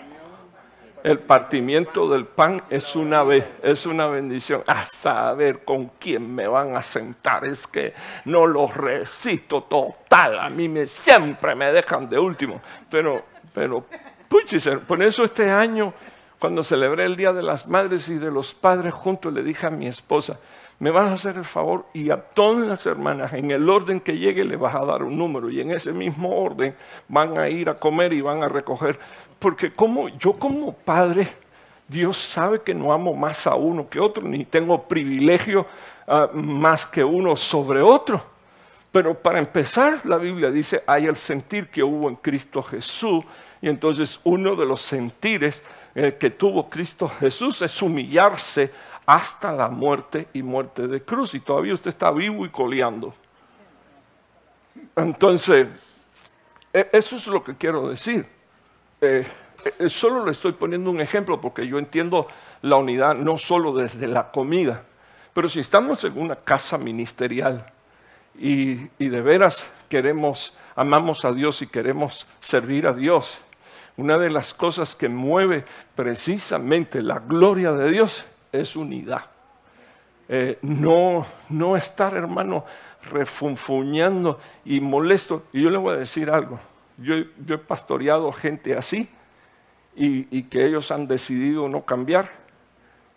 el partimiento del pan es una, es una bendición. A saber con quién me van a sentar. Es que no los resisto total. A mí me, siempre me dejan de último. Pero, pero, por eso este año, cuando celebré el Día de las Madres y de los Padres juntos, le dije a mi esposa, me vas a hacer el favor y a todas las hermanas, en el orden que llegue, le vas a dar un número y en ese mismo orden van a ir a comer y van a recoger. Porque como yo como padre, Dios sabe que no amo más a uno que otro, ni tengo privilegio ah, más que uno sobre otro. Pero para empezar, la Biblia dice, hay el sentir que hubo en Cristo Jesús. Y entonces uno de los sentires eh, que tuvo Cristo Jesús es humillarse hasta la muerte y muerte de cruz. Y todavía usted está vivo y coleando. Entonces, e, eso es lo que quiero decir. Eh, eh, solo le estoy poniendo un ejemplo porque yo entiendo la unidad no solo desde la comida, pero si estamos en una casa ministerial y, y de veras queremos, amamos a Dios y queremos servir a Dios, una de las cosas que mueve precisamente la gloria de Dios es unidad. Eh, no, no estar, hermano, refunfuñando y molesto. Y yo le voy a decir algo. Yo, he pastoreado gente así y, y, que ellos han decidido no cambiar.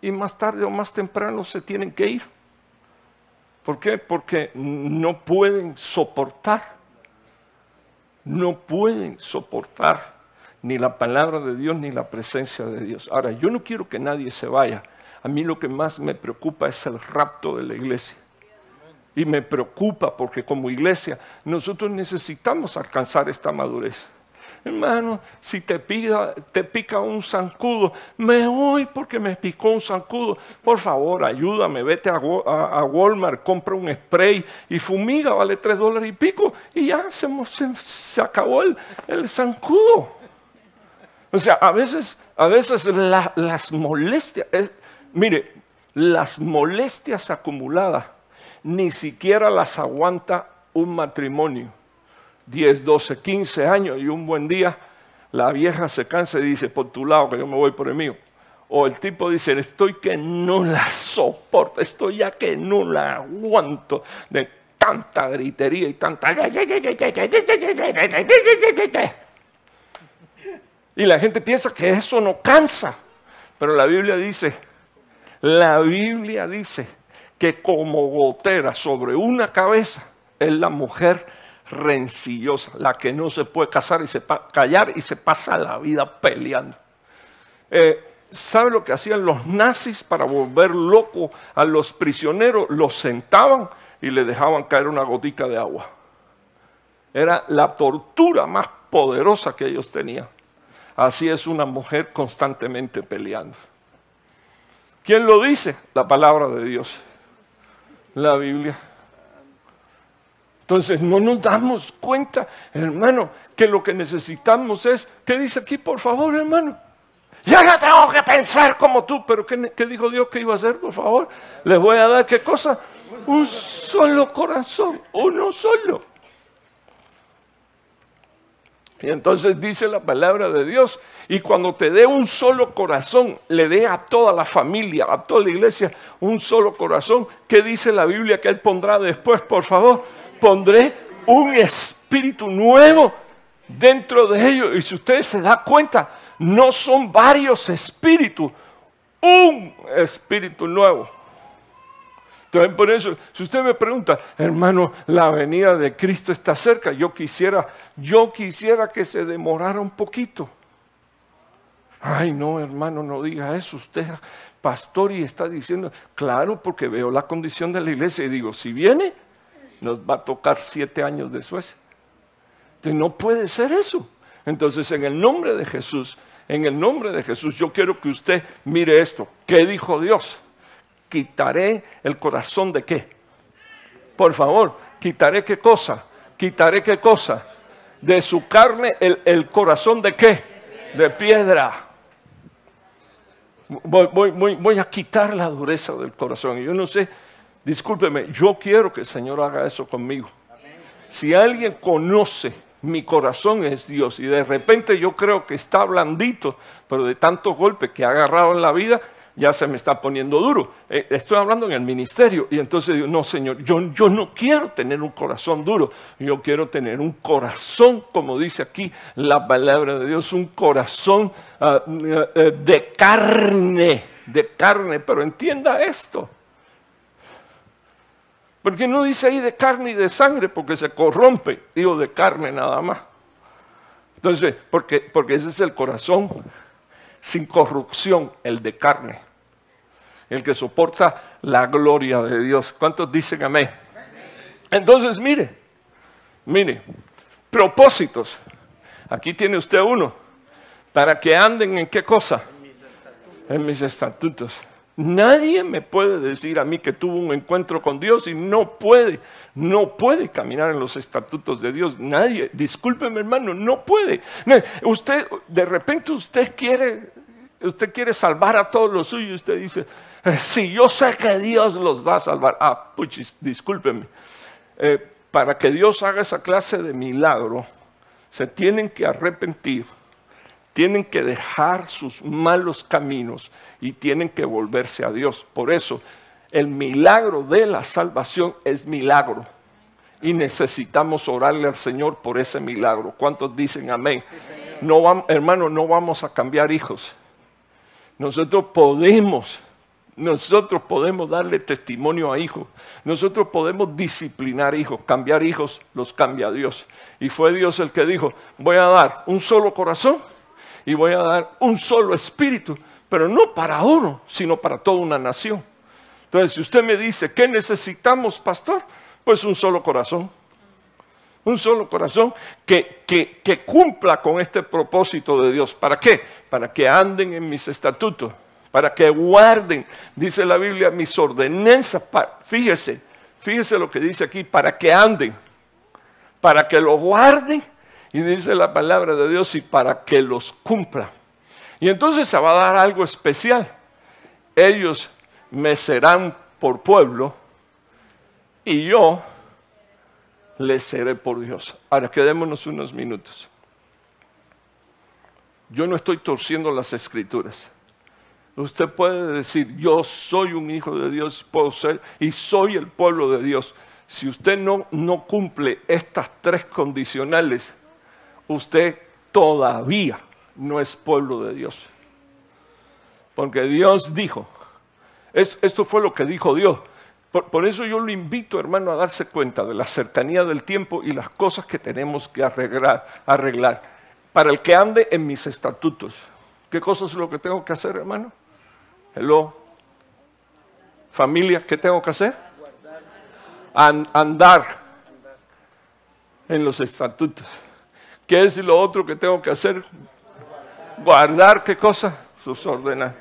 Y más tarde o más temprano se tienen que ir. ¿Por qué? Porque no pueden soportar. No pueden soportar ni la palabra de Dios ni la presencia de Dios. Ahora, yo no quiero que nadie se vaya. A mí lo que más me preocupa es el rapto de la iglesia. Y me preocupa porque como iglesia nosotros necesitamos alcanzar esta madurez. Hermano, si te, te pica un zancudo, me voy porque me picó un zancudo. Por favor, ayúdame, vete a, Walmart, compra un spray y fumiga, vale tres dólares y pico, y ya se, se, acabó el, el, zancudo. O sea, a veces, a veces las molestias, Mire, las molestias acumuladas ni siquiera las aguanta un matrimonio. 10, 12, 15 años y un buen día la vieja se cansa y dice, por tu lado que yo me voy por el mío. O el tipo dice, estoy que no la soporto, estoy ya que no la aguanto de tanta gritería y tanta... Y la gente piensa que eso no cansa, pero la Biblia dice, la Biblia dice que como gotera sobre una cabeza es la mujer rencillosa, la que no se puede casar y se callar y se pasa la vida peleando. Eh, ¿Sabe lo que hacían los nazis para volver loco a los prisioneros? Los sentaban y le dejaban caer una gotica de agua. Era la tortura más poderosa que ellos tenían. Así es una mujer constantemente peleando. ¿Quién lo dice? La palabra de Dios, la Biblia. Entonces no nos damos cuenta, hermano, que lo que necesitamos es, ¿qué dice aquí, por favor, hermano? Ya no tengo que pensar como tú, pero ¿qué, ¿qué, dijo Dios que iba a hacer, por favor? Les voy a dar qué cosa? Un solo corazón, uno solo. Y entonces dice la palabra de Dios, y cuando te dé un solo corazón, le dé a toda la familia, a toda la iglesia, un solo corazón, ¿qué dice la Biblia que Él pondrá después, por favor? Pondré un espíritu nuevo dentro de ellos. Y si ustedes se dan cuenta, no son varios espíritus, un espíritu nuevo. Entonces, por eso, si usted me pregunta, hermano, la venida de Cristo está cerca, yo quisiera, yo quisiera que se demorara un poquito. Ay, no, hermano, no diga eso. Usted, pastor, y está diciendo, claro, porque veo la condición de la iglesia y digo, si viene, nos va a tocar siete años después. no puede ser eso. Entonces, en el nombre de Jesús, en el nombre de Jesús, yo quiero que usted mire esto. ¿Qué dijo Dios? Quitaré el corazón de qué? Por favor, quitaré qué cosa? Quitaré qué cosa? De su carne el, corazón de qué? De piedra. Voy, voy, voy, a quitar la dureza del corazón. Y yo no sé, discúlpeme, yo quiero que el Señor haga eso conmigo. Si alguien conoce mi corazón es Dios y de repente yo creo que está blandito, pero de tantos golpes que ha agarrado en la vida, ya se me está poniendo duro. Eh, estoy hablando en el ministerio y entonces digo, no Señor, yo, yo no quiero tener un corazón duro, yo quiero tener un corazón, como dice aquí la palabra de Dios, un corazón ah, eh, de carne, de carne, pero entienda esto. Porque no dice ahí de carne y de sangre porque se corrompe, digo de carne nada más. Entonces, porque, porque ese es el corazón sin corrupción, el de carne, el que soporta la gloria de Dios. ¿Cuántos dicen amén? Entonces, mire, mire, propósitos. Aquí tiene usted uno, para que anden en qué cosa? En mis estatutos. Nadie me puede decir a mí que tuvo un encuentro con Dios y no puede, no puede caminar en los estatutos de Dios. Nadie, discúlpeme hermano, no puede. Usted, de repente usted quiere, usted quiere salvar a todos los suyos usted dice, si yo sé que Dios los va a salvar. Ah, puchis, discúlpeme. Eh, para que Dios haga esa clase de milagro, se tienen que arrepentir tienen que dejar sus malos caminos y tienen que volverse a Dios. Por eso, el milagro de la salvación es milagro. Y necesitamos orarle al Señor por ese milagro. ¿Cuántos dicen amén? No hermano, no vamos a cambiar hijos. Nosotros podemos, nosotros podemos darle testimonio a hijos. Nosotros podemos disciplinar hijos. Cambiar hijos los cambia Dios. Y fue Dios el que dijo, voy a dar un solo corazón y voy a dar un solo espíritu, pero no para uno, sino para toda una nación. Entonces, si usted me dice, ¿qué necesitamos, pastor? Pues un solo corazón. Un solo corazón que, que, que cumpla con este propósito de Dios. ¿Para qué? Para que anden en mis estatutos, para que guarden, dice la Biblia, mis ordenanzas. Fíjese, fíjese lo que dice aquí, para que anden, para que lo guarden y dice la palabra de Dios y para que los cumpla. Y entonces se va a dar algo especial. Ellos me serán por pueblo y yo les seré por Dios. Ahora quedémonos unos minutos. Yo no estoy torciendo las escrituras. Usted puede decir, yo soy un hijo de Dios, puedo ser, y soy el pueblo de Dios. Si usted no, no cumple estas tres condicionales, usted todavía no es pueblo de Dios. Porque Dios dijo, esto fue lo que dijo Dios. Por, eso yo lo invito, hermano, a darse cuenta de la cercanía del tiempo y las cosas que tenemos que arreglar, arreglar. Para el que ande en mis estatutos. ¿Qué cosas es lo que tengo que hacer, hermano? Hello. Familia, ¿qué tengo que hacer? andar en los estatutos. ¿Qué es lo otro que tengo que hacer? Guardar qué cosa? Sus órdenes.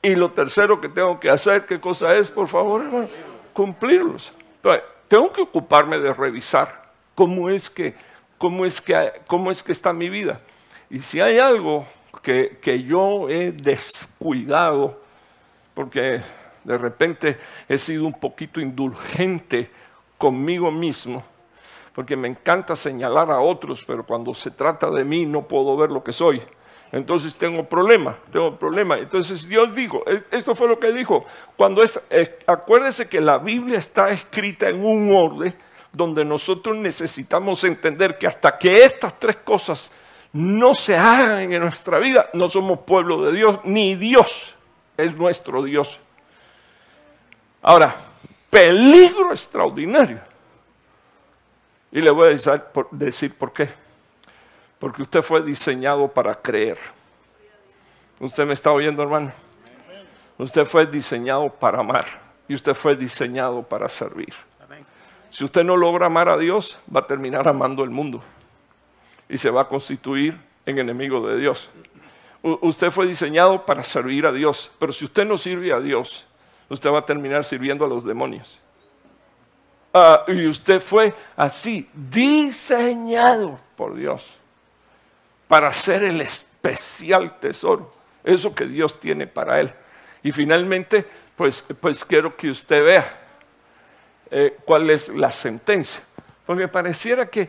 Y lo tercero que tengo que hacer, ¿qué cosa es, por favor? Cumplirlos. Entonces, tengo que ocuparme de revisar cómo es que, cómo es que, cómo es que está mi vida. Y si hay algo que, que yo he descuidado, porque de repente he sido un poquito indulgente conmigo mismo, porque me encanta señalar a otros, pero cuando se trata de mí no puedo ver lo que soy. Entonces tengo problema, tengo problema. Entonces Dios dijo, e, esto fue lo que dijo, cuando es, eh, acuérdese que la Biblia está escrita en un orden donde nosotros necesitamos entender que hasta que estas tres cosas no se hagan en nuestra vida, no somos pueblo de Dios, ni Dios es nuestro Dios. Ahora, peligro extraordinario y le voy a decir por qué. Porque usted fue diseñado para creer. ¿Usted me está oyendo, hermano? Usted fue diseñado para amar. Y usted fue diseñado para servir. Si usted no logra amar a Dios, va a terminar amando el mundo. y se va a constituir en enemigo de Dios. usted fue diseñado para servir a Dios, pero si usted no sirve a Dios, usted va a terminar sirviendo a los demonios. Ah, y usted fue así, diseñado por Dios, para ser el especial tesoro, eso que Dios tiene para él. Y finalmente, pues, pues quiero que usted vea eh, cuál es la sentencia. Porque pareciera que,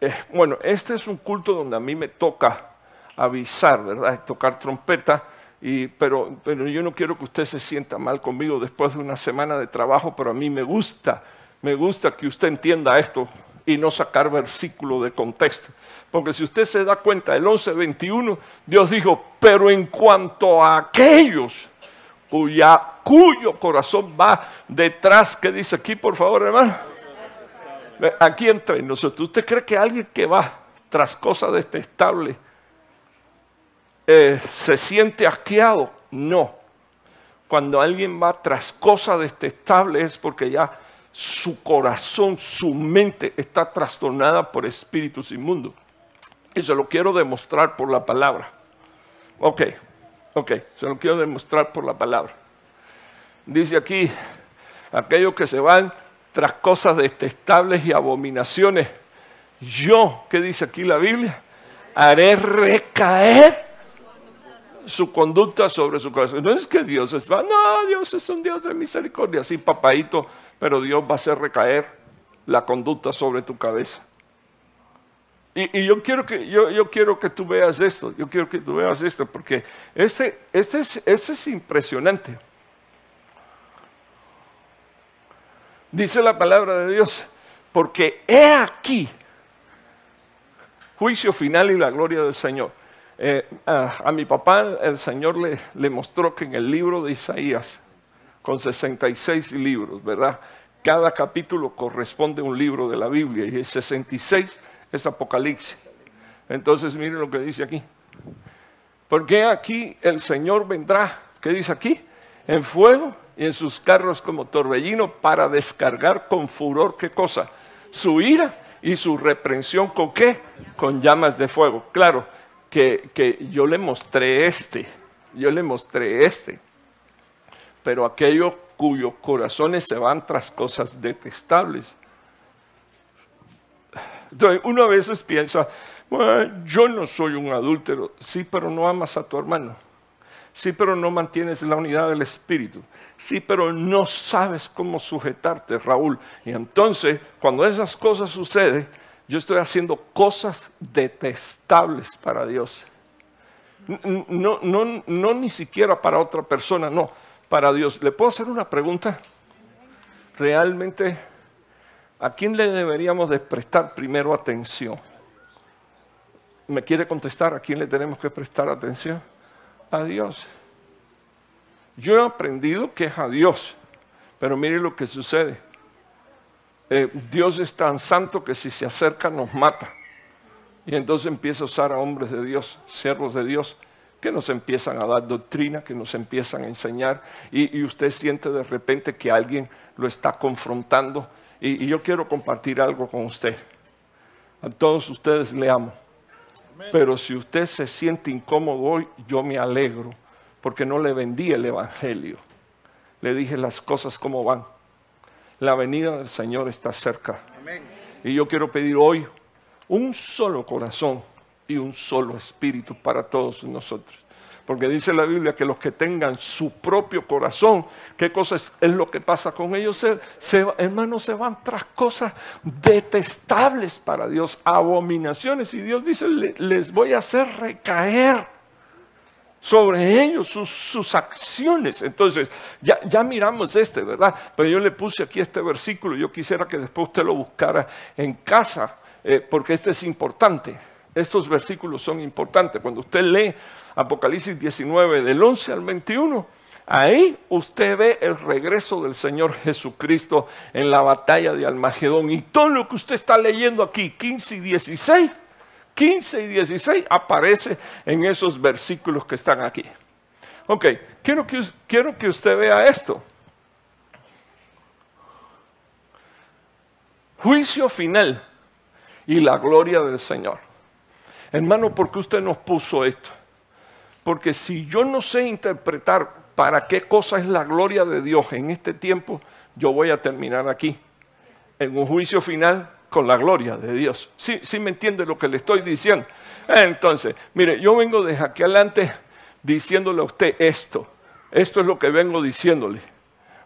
eh, bueno, este es un culto donde a mí me toca avisar, ¿verdad? Tocar trompeta, y, pero, pero yo no quiero que usted se sienta mal conmigo después de una semana de trabajo, pero a mí me gusta, me gusta que usted entienda esto y no sacar versículo de contexto. Porque si usted se da cuenta, el 11.21, Dios dijo, pero en cuanto a aquellos cuya, cuyo corazón va detrás, ¿qué dice aquí, por favor, hermano? Aquí entre nosotros, ¿usted cree que alguien que va tras cosas detestables eh, se siente asqueado? No. Cuando alguien va tras cosas detestables es porque ya su corazón, su mente está trastornada por espíritus inmundos. Y se lo quiero demostrar por la palabra. Ok, ok, se lo quiero demostrar por la palabra. Dice aquí, aquellos que se van tras cosas detestables y abominaciones. Yo, ¿qué dice aquí la Biblia? Haré recaer su conducta sobre su corazón. No es que Dios es, no, Dios es un Dios de misericordia, así papadito, pero Dios va a hacer recaer la conducta sobre tu cabeza. Y, yo, quiero que, yo, yo, quiero que tú veas esto, yo quiero que tú veas esto, porque este, este, es, este es impresionante. Dice la palabra de Dios, porque he aquí juicio final y la gloria del Señor. Eh, a, mi papá el Señor le, le mostró que en el libro de Isaías, con 66 libros, ¿verdad? Cada capítulo corresponde a un libro de la Biblia y el 66 es Apocalipsis. Entonces miren lo que dice aquí. Porque aquí el Señor vendrá, ¿qué dice aquí? En fuego y en sus carros como torbellino para descargar con furor, ¿qué cosa? Su ira y su reprensión con qué? Con llamas de fuego. Claro, que, yo le mostré este, yo le mostré este, pero aquellos cuyos corazones se van tras cosas detestables. Entonces, uno a veces piensa, yo no soy un adúltero, sí, pero no amas a tu hermano. Sí, pero no mantienes la unidad del espíritu. Sí, pero no sabes cómo sujetarte, Raúl. Y entonces, cuando esas cosas suceden, yo estoy haciendo cosas detestables para Dios. No, no, no ni siquiera para otra persona, no, para Dios. ¿Le puedo hacer una pregunta? Realmente, ¿a quién le deberíamos de prestar primero atención? ¿Me quiere contestar a quién le tenemos que prestar atención? A Dios. Yo he aprendido que es a Dios, pero mire lo que sucede. Eh, Dios es tan santo que si se acerca nos mata. Y entonces empieza a usar a hombres de Dios, siervos de Dios, que nos empiezan a dar doctrina, que nos empiezan a enseñar. Y, usted siente de repente que alguien lo está confrontando. Y, yo quiero compartir algo con usted. A todos ustedes le amo. Pero si usted se siente incómodo hoy, yo me alegro, porque no le vendí el Evangelio. Le dije las cosas como van. La venida del Señor está cerca. Y yo quiero pedir hoy un solo corazón y un solo espíritu para todos nosotros. Porque dice la Biblia que los que tengan su propio corazón, ¿qué cosa es, lo que pasa con ellos? Se, hermanos, se van tras cosas detestables para Dios, abominaciones. Y Dios dice, les voy a hacer recaer sobre ellos, sus, acciones. Entonces, ya, ya, miramos este, ¿verdad? Pero yo le puse aquí este versículo, yo quisiera que después usted lo buscara en casa, eh, porque este es importante. Estos versículos son importantes. Cuando usted lee Apocalipsis 19, del 11 al 21, ahí usted ve el regreso del Señor Jesucristo en la batalla de Almagedón. Y todo lo que usted está leyendo aquí, 15 y 16, 15 y 16 aparece en esos versículos que están aquí. Ok, quiero que, quiero que usted vea esto. Juicio final y la gloria del Señor. Hermano, ¿por qué usted nos puso esto? Porque si yo no sé interpretar para qué cosa es la gloria de Dios en este tiempo, yo voy a terminar aquí, en un juicio final con la gloria de Dios. ¿Sí, sí me entiende lo que le estoy diciendo? Entonces, mire, yo vengo desde aquí adelante diciéndole a usted esto. Esto es lo que vengo diciéndole.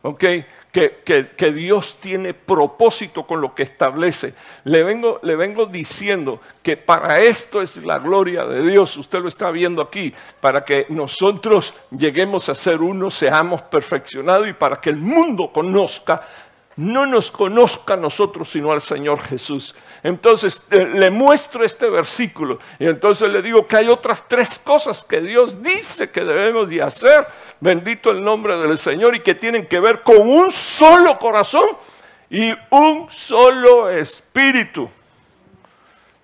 ¿Ok? Que, Dios tiene propósito con lo que establece. Le vengo, le vengo diciendo que para esto es la gloria de Dios. Usted lo está viendo aquí. Para que nosotros lleguemos a ser uno, seamos perfeccionados y para que el mundo conozca no nos conozca a nosotros, sino al Señor Jesús. Entonces eh, le muestro este versículo y entonces le digo que hay otras tres cosas que Dios dice que debemos de hacer. Bendito el nombre del Señor y que tienen que ver con un solo corazón y un solo espíritu.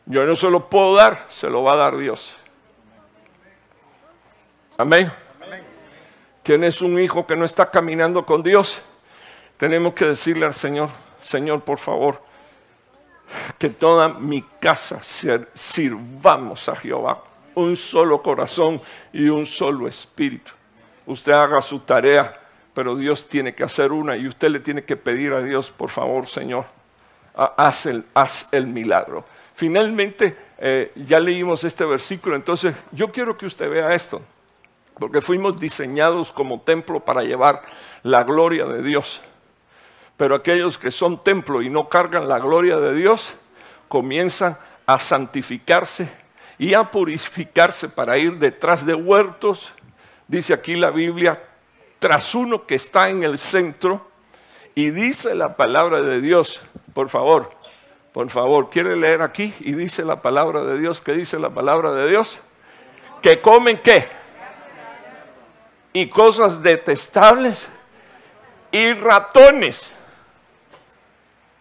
Yo no se lo puedo dar, se lo va a dar Dios. Amén. Tienes un hijo que no está caminando con Dios tenemos que decirle al Señor, Señor, por favor, que toda mi casa sirvamos a Jehová, un solo corazón y un solo espíritu. Usted haga su tarea, pero Dios tiene que hacer una y usted le tiene que pedir a Dios, por favor, Señor, haz el, milagro. Finalmente, eh, ya leímos este versículo, entonces yo quiero que usted vea esto, porque fuimos diseñados como templo para llevar la gloria de Dios. Pero aquellos que son templo y no cargan la gloria de Dios, comienzan a santificarse y a purificarse para ir detrás de huertos, dice aquí la Biblia, tras uno que está en el centro, y dice la palabra de Dios, por favor, por favor, ¿quiere leer aquí? Y dice la palabra de Dios, ¿qué dice la palabra de Dios? Que comen qué? Y cosas detestables y ratones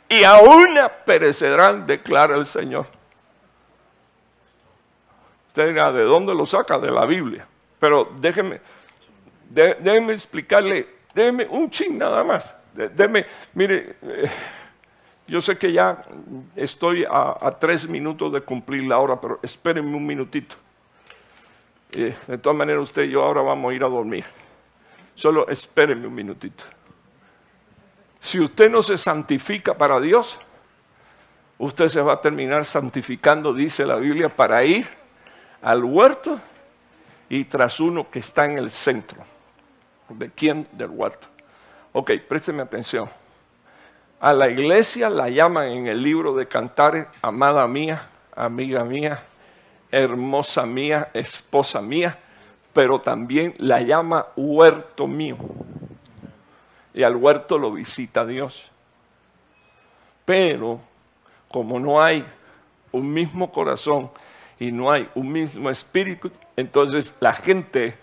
y aún perecerán, declara el Señor. Usted dirá, ¿de dónde lo saca? De la Biblia. Pero déjeme, déjeme explicarle, déjeme un ching nada más. Déjeme, mire, eh, yo sé que ya estoy a, tres minutos de cumplir la hora, pero espérenme un minutito. Eh, de todas maneras, usted y yo ahora vamos a ir a dormir. Solo espérenme un minutito. Si usted no se santifica para Dios, usted se va a terminar santificando, dice la Biblia, para ir al huerto y tras uno que está en el centro. ¿De quién? Del huerto. Ok, présteme atención. A la iglesia la llaman en el libro de Cantares, amada mía, amiga mía, hermosa mía, esposa mía, pero también la llama huerto mío y al huerto lo visita Dios. Pero como no hay un mismo corazón y no hay un mismo espíritu, entonces la gente,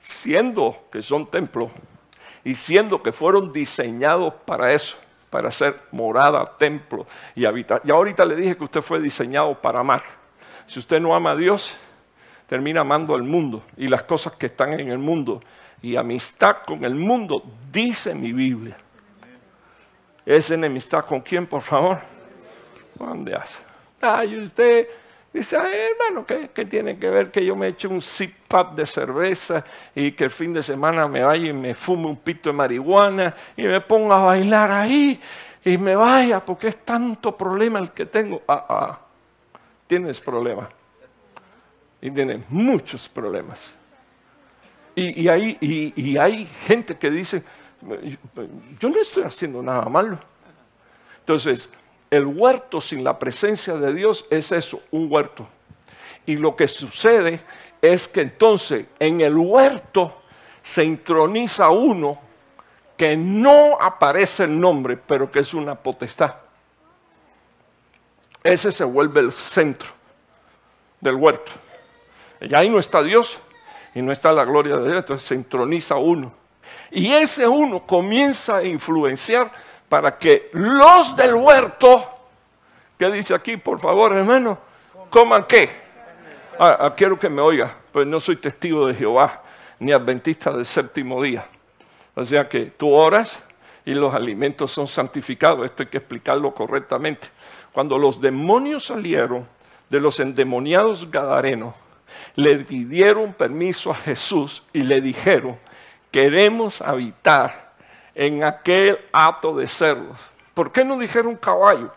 siendo que son templos y siendo que fueron diseñados para eso, para ser morada, templo y habitar. Y ahorita le dije que usted fue diseñado para amar. Si usted no ama a Dios, termina amando al mundo y las cosas que están en el mundo y amistad con el mundo, dice mi Biblia. ¿Es enemistad con quién, por favor? ¿Dónde hace? Ay, usted dice, Ay, hermano, ¿qué, tiene que ver que yo me eche un sip-up de cerveza y que el fin de semana me vaya y me fume un pito de marihuana y me ponga a bailar ahí y me vaya porque es tanto problema el que tengo? Ah, ah, tienes problemas. Y tienes muchos problemas. Y, hay, y, hay gente que dice, yo no estoy haciendo nada malo. Entonces, el huerto sin la presencia de Dios es eso, un huerto. Y lo que sucede es que entonces en el huerto se introniza uno que no aparece el nombre, pero que es una potestad. Ese se vuelve el centro del huerto. Y ahí no está Dios, y no está la gloria de Dios, entonces se entroniza uno. Y ese uno comienza a influenciar para que los del huerto, ¿qué dice aquí, por favor, hermano? ¿Coman qué? Ah, ah, quiero que me oiga, pues no soy testigo de Jehová, ni adventista del séptimo día. O sea que tú oras y los alimentos son santificados. Esto hay que explicarlo correctamente. Cuando los demonios salieron de los endemoniados gadarenos le pidieron permiso a Jesús y le dijeron, queremos habitar en aquel hato de cerdos. ¿Por qué no dijeron caballo?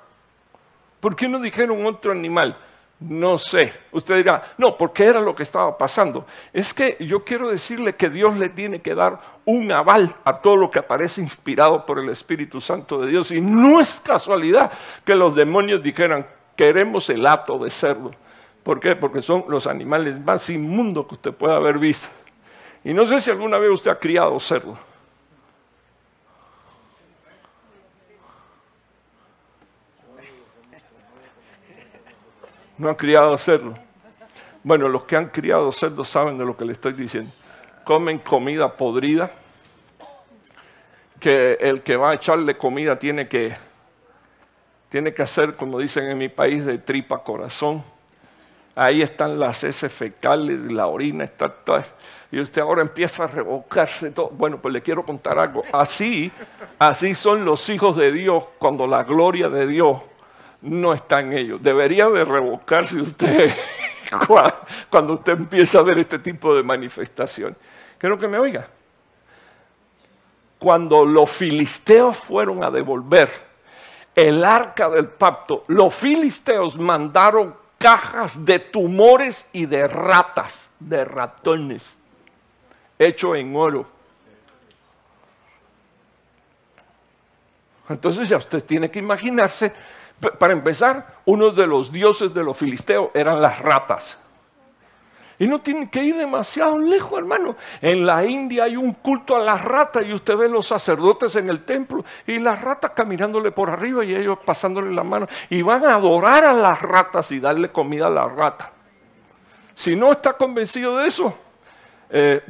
¿Por qué no dijeron otro animal? No sé. Usted dirá, no, porque era lo que estaba pasando. Es que yo quiero decirle que Dios le tiene que dar un aval a todo lo que aparece inspirado por el Espíritu Santo de Dios. Y no es casualidad que los demonios dijeran, queremos el hato de cerdo. ¿Por qué? Porque son los animales más inmundos que usted pueda haber visto. Y no sé si alguna vez usted ha criado cerdo. no han criado cerdo. Bueno, los que han criado cerdo saben de lo que le estoy diciendo. Comen comida podrida, que el que va a echarle comida tiene que, tiene que hacer, como dicen en mi país, de tripa corazón. Ahí están las heces fecales, la orina está toda, y usted ahora empieza a revocarse todo. Bueno, pues le quiero contar algo. Así, así son los hijos de Dios cuando la gloria de Dios no está en ellos. Debería de revocarse usted cuando usted empieza a ver este tipo de manifestación. Quiero que me oiga. Cuando los filisteos fueron a devolver el arca del pacto, los filisteos mandaron cajas de tumores y de ratas, de ratones, hecho en oro. Entonces ya usted tiene que imaginarse para empezar, uno de los dioses de los filisteos eran las ratas. Y no tiene que ir demasiado lejos, hermano. En la India hay un culto a las ratas y usted ve los sacerdotes en el templo y las ratas caminándole por arriba y ellos pasándole la mano y van a adorar a las ratas y darle comida a las ratas. Si no está convencido de eso, eh,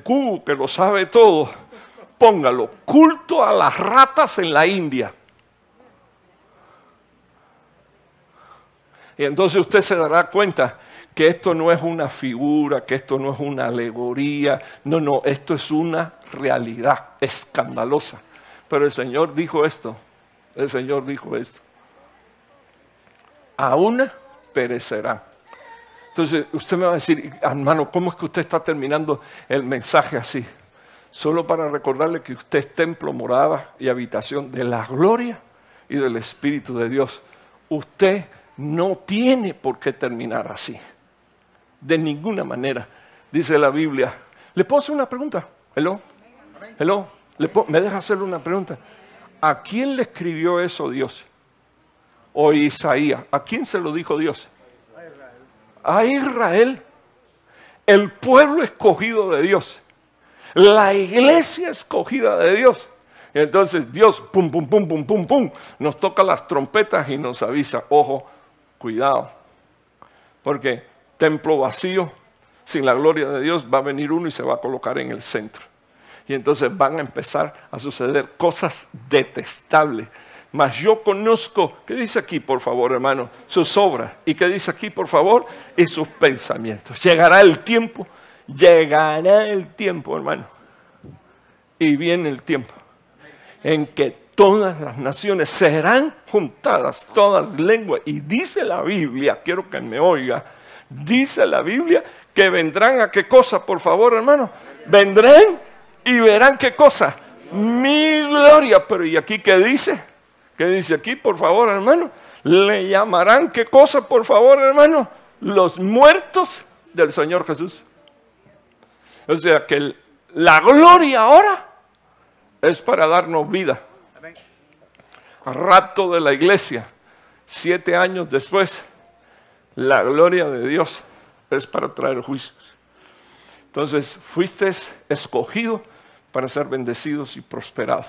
que lo sabe todo, póngalo, culto a las ratas en la India. Y entonces usted se dará cuenta que esto no es una figura, que esto no es una alegoría, no, no, esto es una realidad escandalosa. Pero el Señor dijo esto, el Señor dijo esto. A una perecerá. Entonces usted me va a decir, hermano, ¿cómo es que usted está terminando el mensaje así? Solo para recordarle que usted es templo, morada y habitación de la gloria y del Espíritu de Dios. Usted no tiene por qué terminar así. De ninguna manera, dice la Biblia. ¿Le puedo hacer una pregunta? ¿Hello? ¿Hello? ¿Me deja hacerle una pregunta? ¿A quién le escribió eso Dios? O Isaías. ¿A quién se lo dijo Dios? A Israel. El pueblo escogido de Dios. La iglesia escogida de Dios. Entonces Dios, pum, pum, pum, pum, pum, pum, nos toca las trompetas y nos avisa, ojo, Cuidado, porque templo vacío, sin la gloria de Dios, va a venir uno y se va a colocar en el centro. Y entonces van a empezar a suceder cosas detestables. Mas yo conozco, ¿qué dice aquí, por favor, hermano? Sus obras. ¿Y qué dice aquí, por favor? Y sus pensamientos. Llegará el tiempo, llegará el tiempo, hermano. Y viene el tiempo en que todas las naciones serán juntadas, todas lenguas. Y dice la Biblia, quiero que me oiga, dice la Biblia que vendrán a qué cosa, por favor, hermano. Vendrán y verán qué cosa. Mi gloria. Pero ¿y aquí qué dice? ¿Qué dice aquí, por favor, hermano? Le llamarán qué cosa, por favor, hermano. Los muertos del Señor Jesús. O sea que la gloria ahora es para darnos vida rato de la iglesia, siete años después, la gloria de Dios es para traer juicios. Entonces, fuiste escogido para ser bendecidos y prosperados.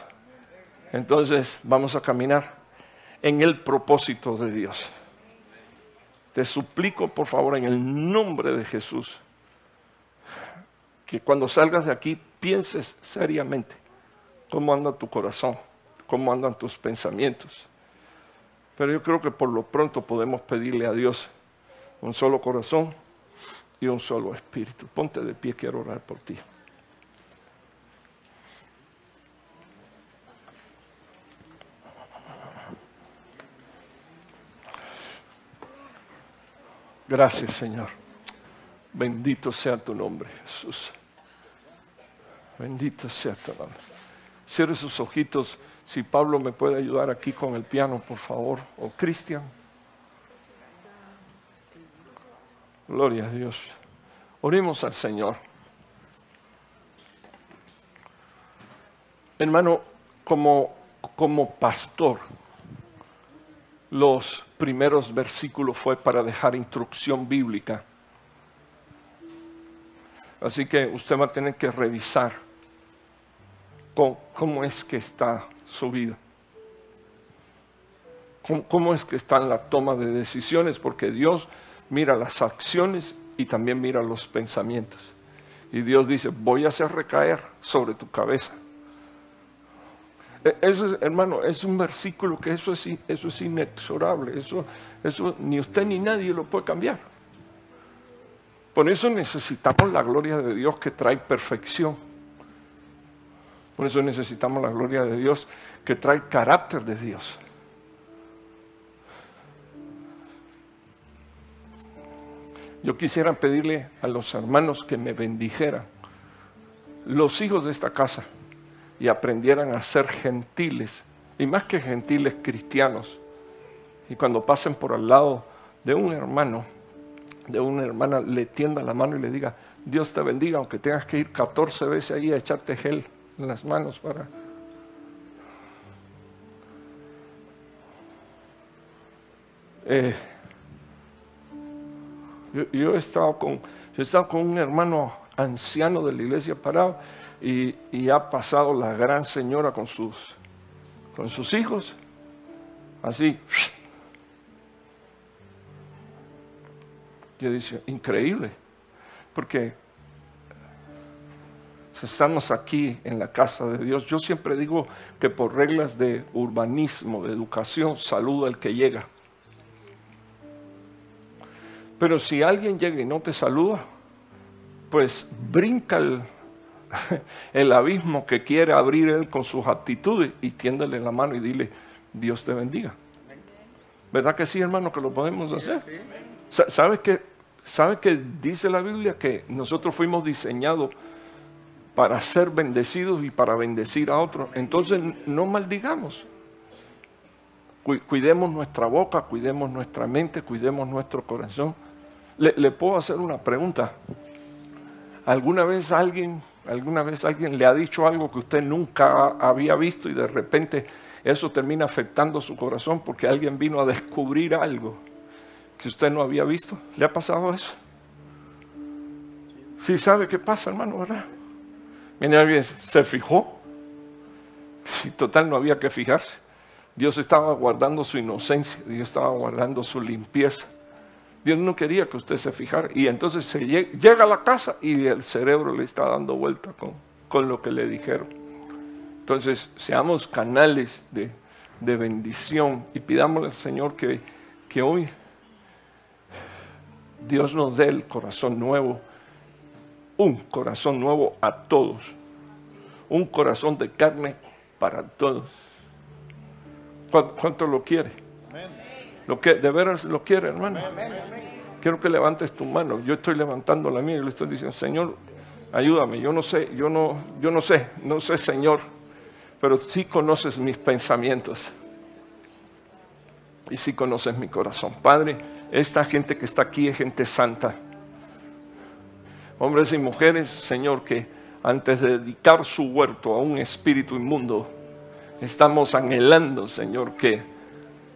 Entonces, vamos a caminar en el propósito de Dios. Te suplico, por favor, en el nombre de Jesús, que cuando salgas de aquí pienses seriamente cómo anda tu corazón cómo andan tus pensamientos. Pero yo creo que por lo pronto podemos pedirle a Dios un solo corazón y un solo espíritu. Ponte de pie, quiero orar por ti. Gracias, Señor. Bendito sea tu nombre, Jesús. Bendito sea tu nombre. Cierre sus ojitos. Si Pablo me puede ayudar aquí con el piano, por favor, o Cristian. Gloria a Dios. Oremos al Señor. Hermano, como, como pastor, los primeros versículos fue para dejar instrucción bíblica. Así que usted va a tener que revisar cómo, es que está su vida. Cómo, cómo es que está en la toma de decisiones, porque Dios mira las acciones y también mira los pensamientos. Y Dios dice, voy a hacer recaer sobre tu cabeza e, eso, hermano, es un versículo que eso es, inexorable. Eso, eso ni usted ni nadie lo puede cambiar. Por eso necesitamos la gloria de Dios que trae perfección. Por eso necesitamos la gloria de Dios que trae carácter de Dios. Yo quisiera pedirle a los hermanos que me bendijeran, los hijos de esta casa y aprendieran a ser gentiles, y más que gentiles cristianos. Y cuando pasen por al lado de un hermano, de una hermana, le tienda la mano y le diga, Dios te bendiga, aunque tengas que ir 14 veces ahí a echarte gel en las manos para... Eh, yo, he estado con, estado con un hermano anciano de la iglesia parado y, ha pasado la gran señora con sus, con sus hijos, así. Yo dice, increíble, porque estamos aquí en la casa de Dios. Yo siempre digo que por reglas de urbanismo, de educación, saluda al que llega. Pero si alguien llega y no te saluda, pues brinca el, el abismo que quiere abrir Él con sus actitudes y tiéndele la mano y dile, Dios te bendiga. ¿Verdad que sí, hermano, que lo podemos hacer? ¿Sabe que, ¿Sabe que dice la Biblia que nosotros fuimos diseñados para ser bendecidos y para bendecir a otros? Entonces no maldigamos. Cuidemos nuestra boca, cuidemos nuestra mente, cuidemos nuestro corazón. Le, puedo hacer una pregunta. ¿Alguna vez alguien ¿Alguna vez alguien le ha dicho algo que usted nunca había visto y de repente eso termina afectando su corazón porque alguien vino a descubrir algo que usted no había visto? ¿Le ha pasado eso? Sí sabe qué pasa, hermano, ¿verdad? Viene alguien, se fijó. Y total no había que fijarse. Dios estaba guardando su inocencia, Dios estaba guardando su limpieza. Dios no quería que usted se fijara. Y entonces se llega a la casa y el cerebro le está dando vuelta con, con lo que le dijeron. Entonces, seamos canales de, de bendición y pidámosle al Señor que, que hoy Dios nos dé el corazón nuevo, un corazón nuevo a todos, un corazón de carne para todos. ¿Cuánto lo quiere? Lo que de veras lo quiere, hermano. Quiero que levantes tu mano. Yo estoy levantando la mía y le estoy diciendo, Señor, ayúdame. Yo no sé, yo no, yo no sé, no sé, Señor, pero sí conoces mis pensamientos y sí conoces mi corazón. Padre, esta gente que está aquí es gente santa. Hombres y mujeres, Señor, que antes de dedicar su huerto a un espíritu inmundo, estamos anhelando, Señor, que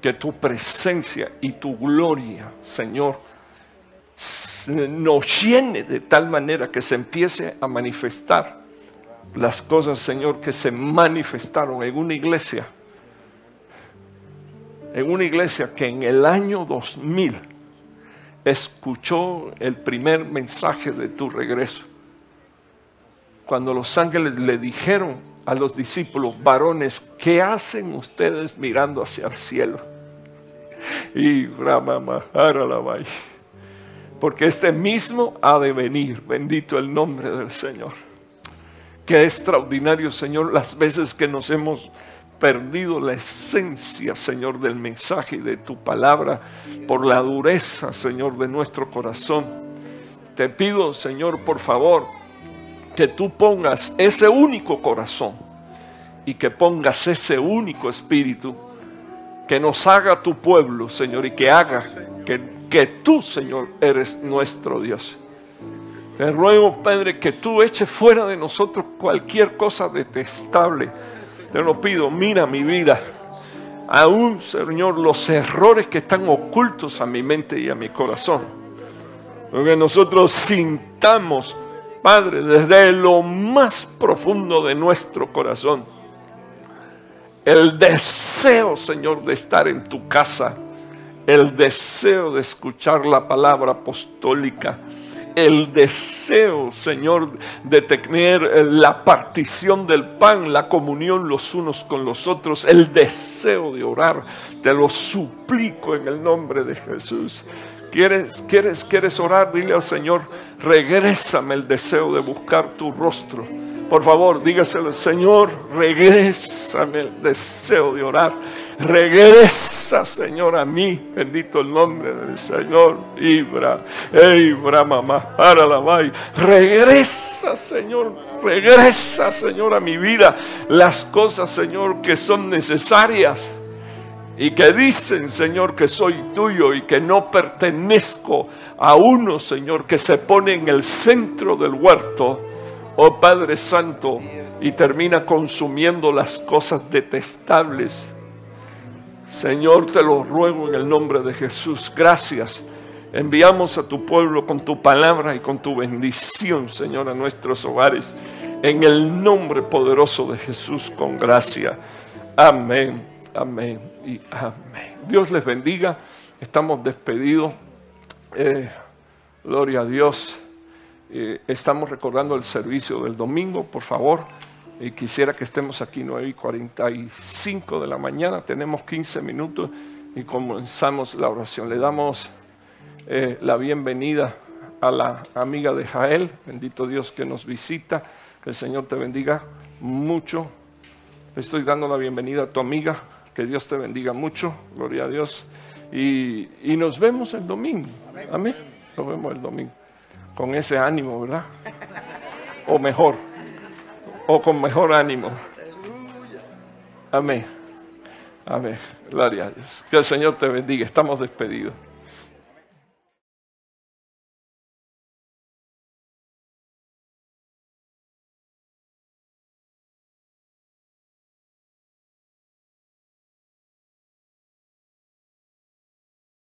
que tu presencia y tu gloria, Señor, nos llene de tal manera que se empiece a manifestar las cosas, Señor, que se manifestaron en una iglesia, en una iglesia que en el año 2000 escuchó el primer mensaje de tu regreso. Cuando los ángeles le dijeron a los discípulos, varones, ¿qué hacen ustedes mirando hacia el cielo? Y porque este mismo ha de venir, bendito el nombre del Señor. Qué extraordinario, Señor, las veces que nos hemos perdido la esencia, Señor, del mensaje y de tu palabra por la dureza, Señor, de nuestro corazón. Te pido, Señor, por favor, que tú pongas ese único corazón y que pongas ese único espíritu que nos haga tu pueblo, Señor, y que haga que, que tú, Señor, eres nuestro Dios. Te ruego, Padre, que tú eches fuera de nosotros cualquier cosa detestable. Te lo pido, mira mi vida. Aún, Señor, los errores que están ocultos a mi mente y a mi corazón. Que nosotros sintamos, Padre, desde lo más profundo de nuestro corazón, el deseo, Señor, de estar en tu casa, el deseo de escuchar la palabra apostólica, el deseo, Señor, de tener la partición del pan, la comunión los unos con los otros, el deseo de orar. Te lo suplico en el nombre de Jesús. ¿Quieres, quieres, quieres orar? Dile al Señor, regrésame el deseo de buscar tu rostro. Por favor, dígaselo, Señor, regrésame el deseo de orar Regresa, Señor, a mí. Bendito el nombre del Señor. Ibra, Ibra, mamá. Regresa, Señor. Regresa, Señor, a mi vida las cosas, Señor, que son necesarias y que dicen, Señor, que soy tuyo y que no pertenezco a uno, Señor, que se pone en el centro del huerto, oh Padre Santo, y termina consumiendo las cosas detestables Señor, te lo ruego en el nombre de Jesús. Gracias. Enviamos a tu pueblo con tu palabra y con tu bendición, Señor, a nuestros hogares. En el nombre poderoso de Jesús, con gracia. Amén, amén y amén. Dios les bendiga. Estamos despedidos. Eh, gloria a Dios. Eh, estamos recordando el servicio del domingo, por favor. Y quisiera que estemos aquí 9 y 45 de la mañana. Tenemos 15 minutos y comenzamos la oración. Le damos eh, la bienvenida a la amiga de Jael. Bendito Dios que nos visita. Que el Señor te bendiga mucho. Le estoy dando la bienvenida a tu amiga. Que Dios te bendiga mucho. Gloria a Dios. Y, y nos vemos el domingo. Amén. Nos vemos el domingo. Con ese ánimo, ¿verdad? O mejor o con mejor ánimo. Amén. Amén. Gloria a Dios. Que el Señor te bendiga. Estamos despedidos.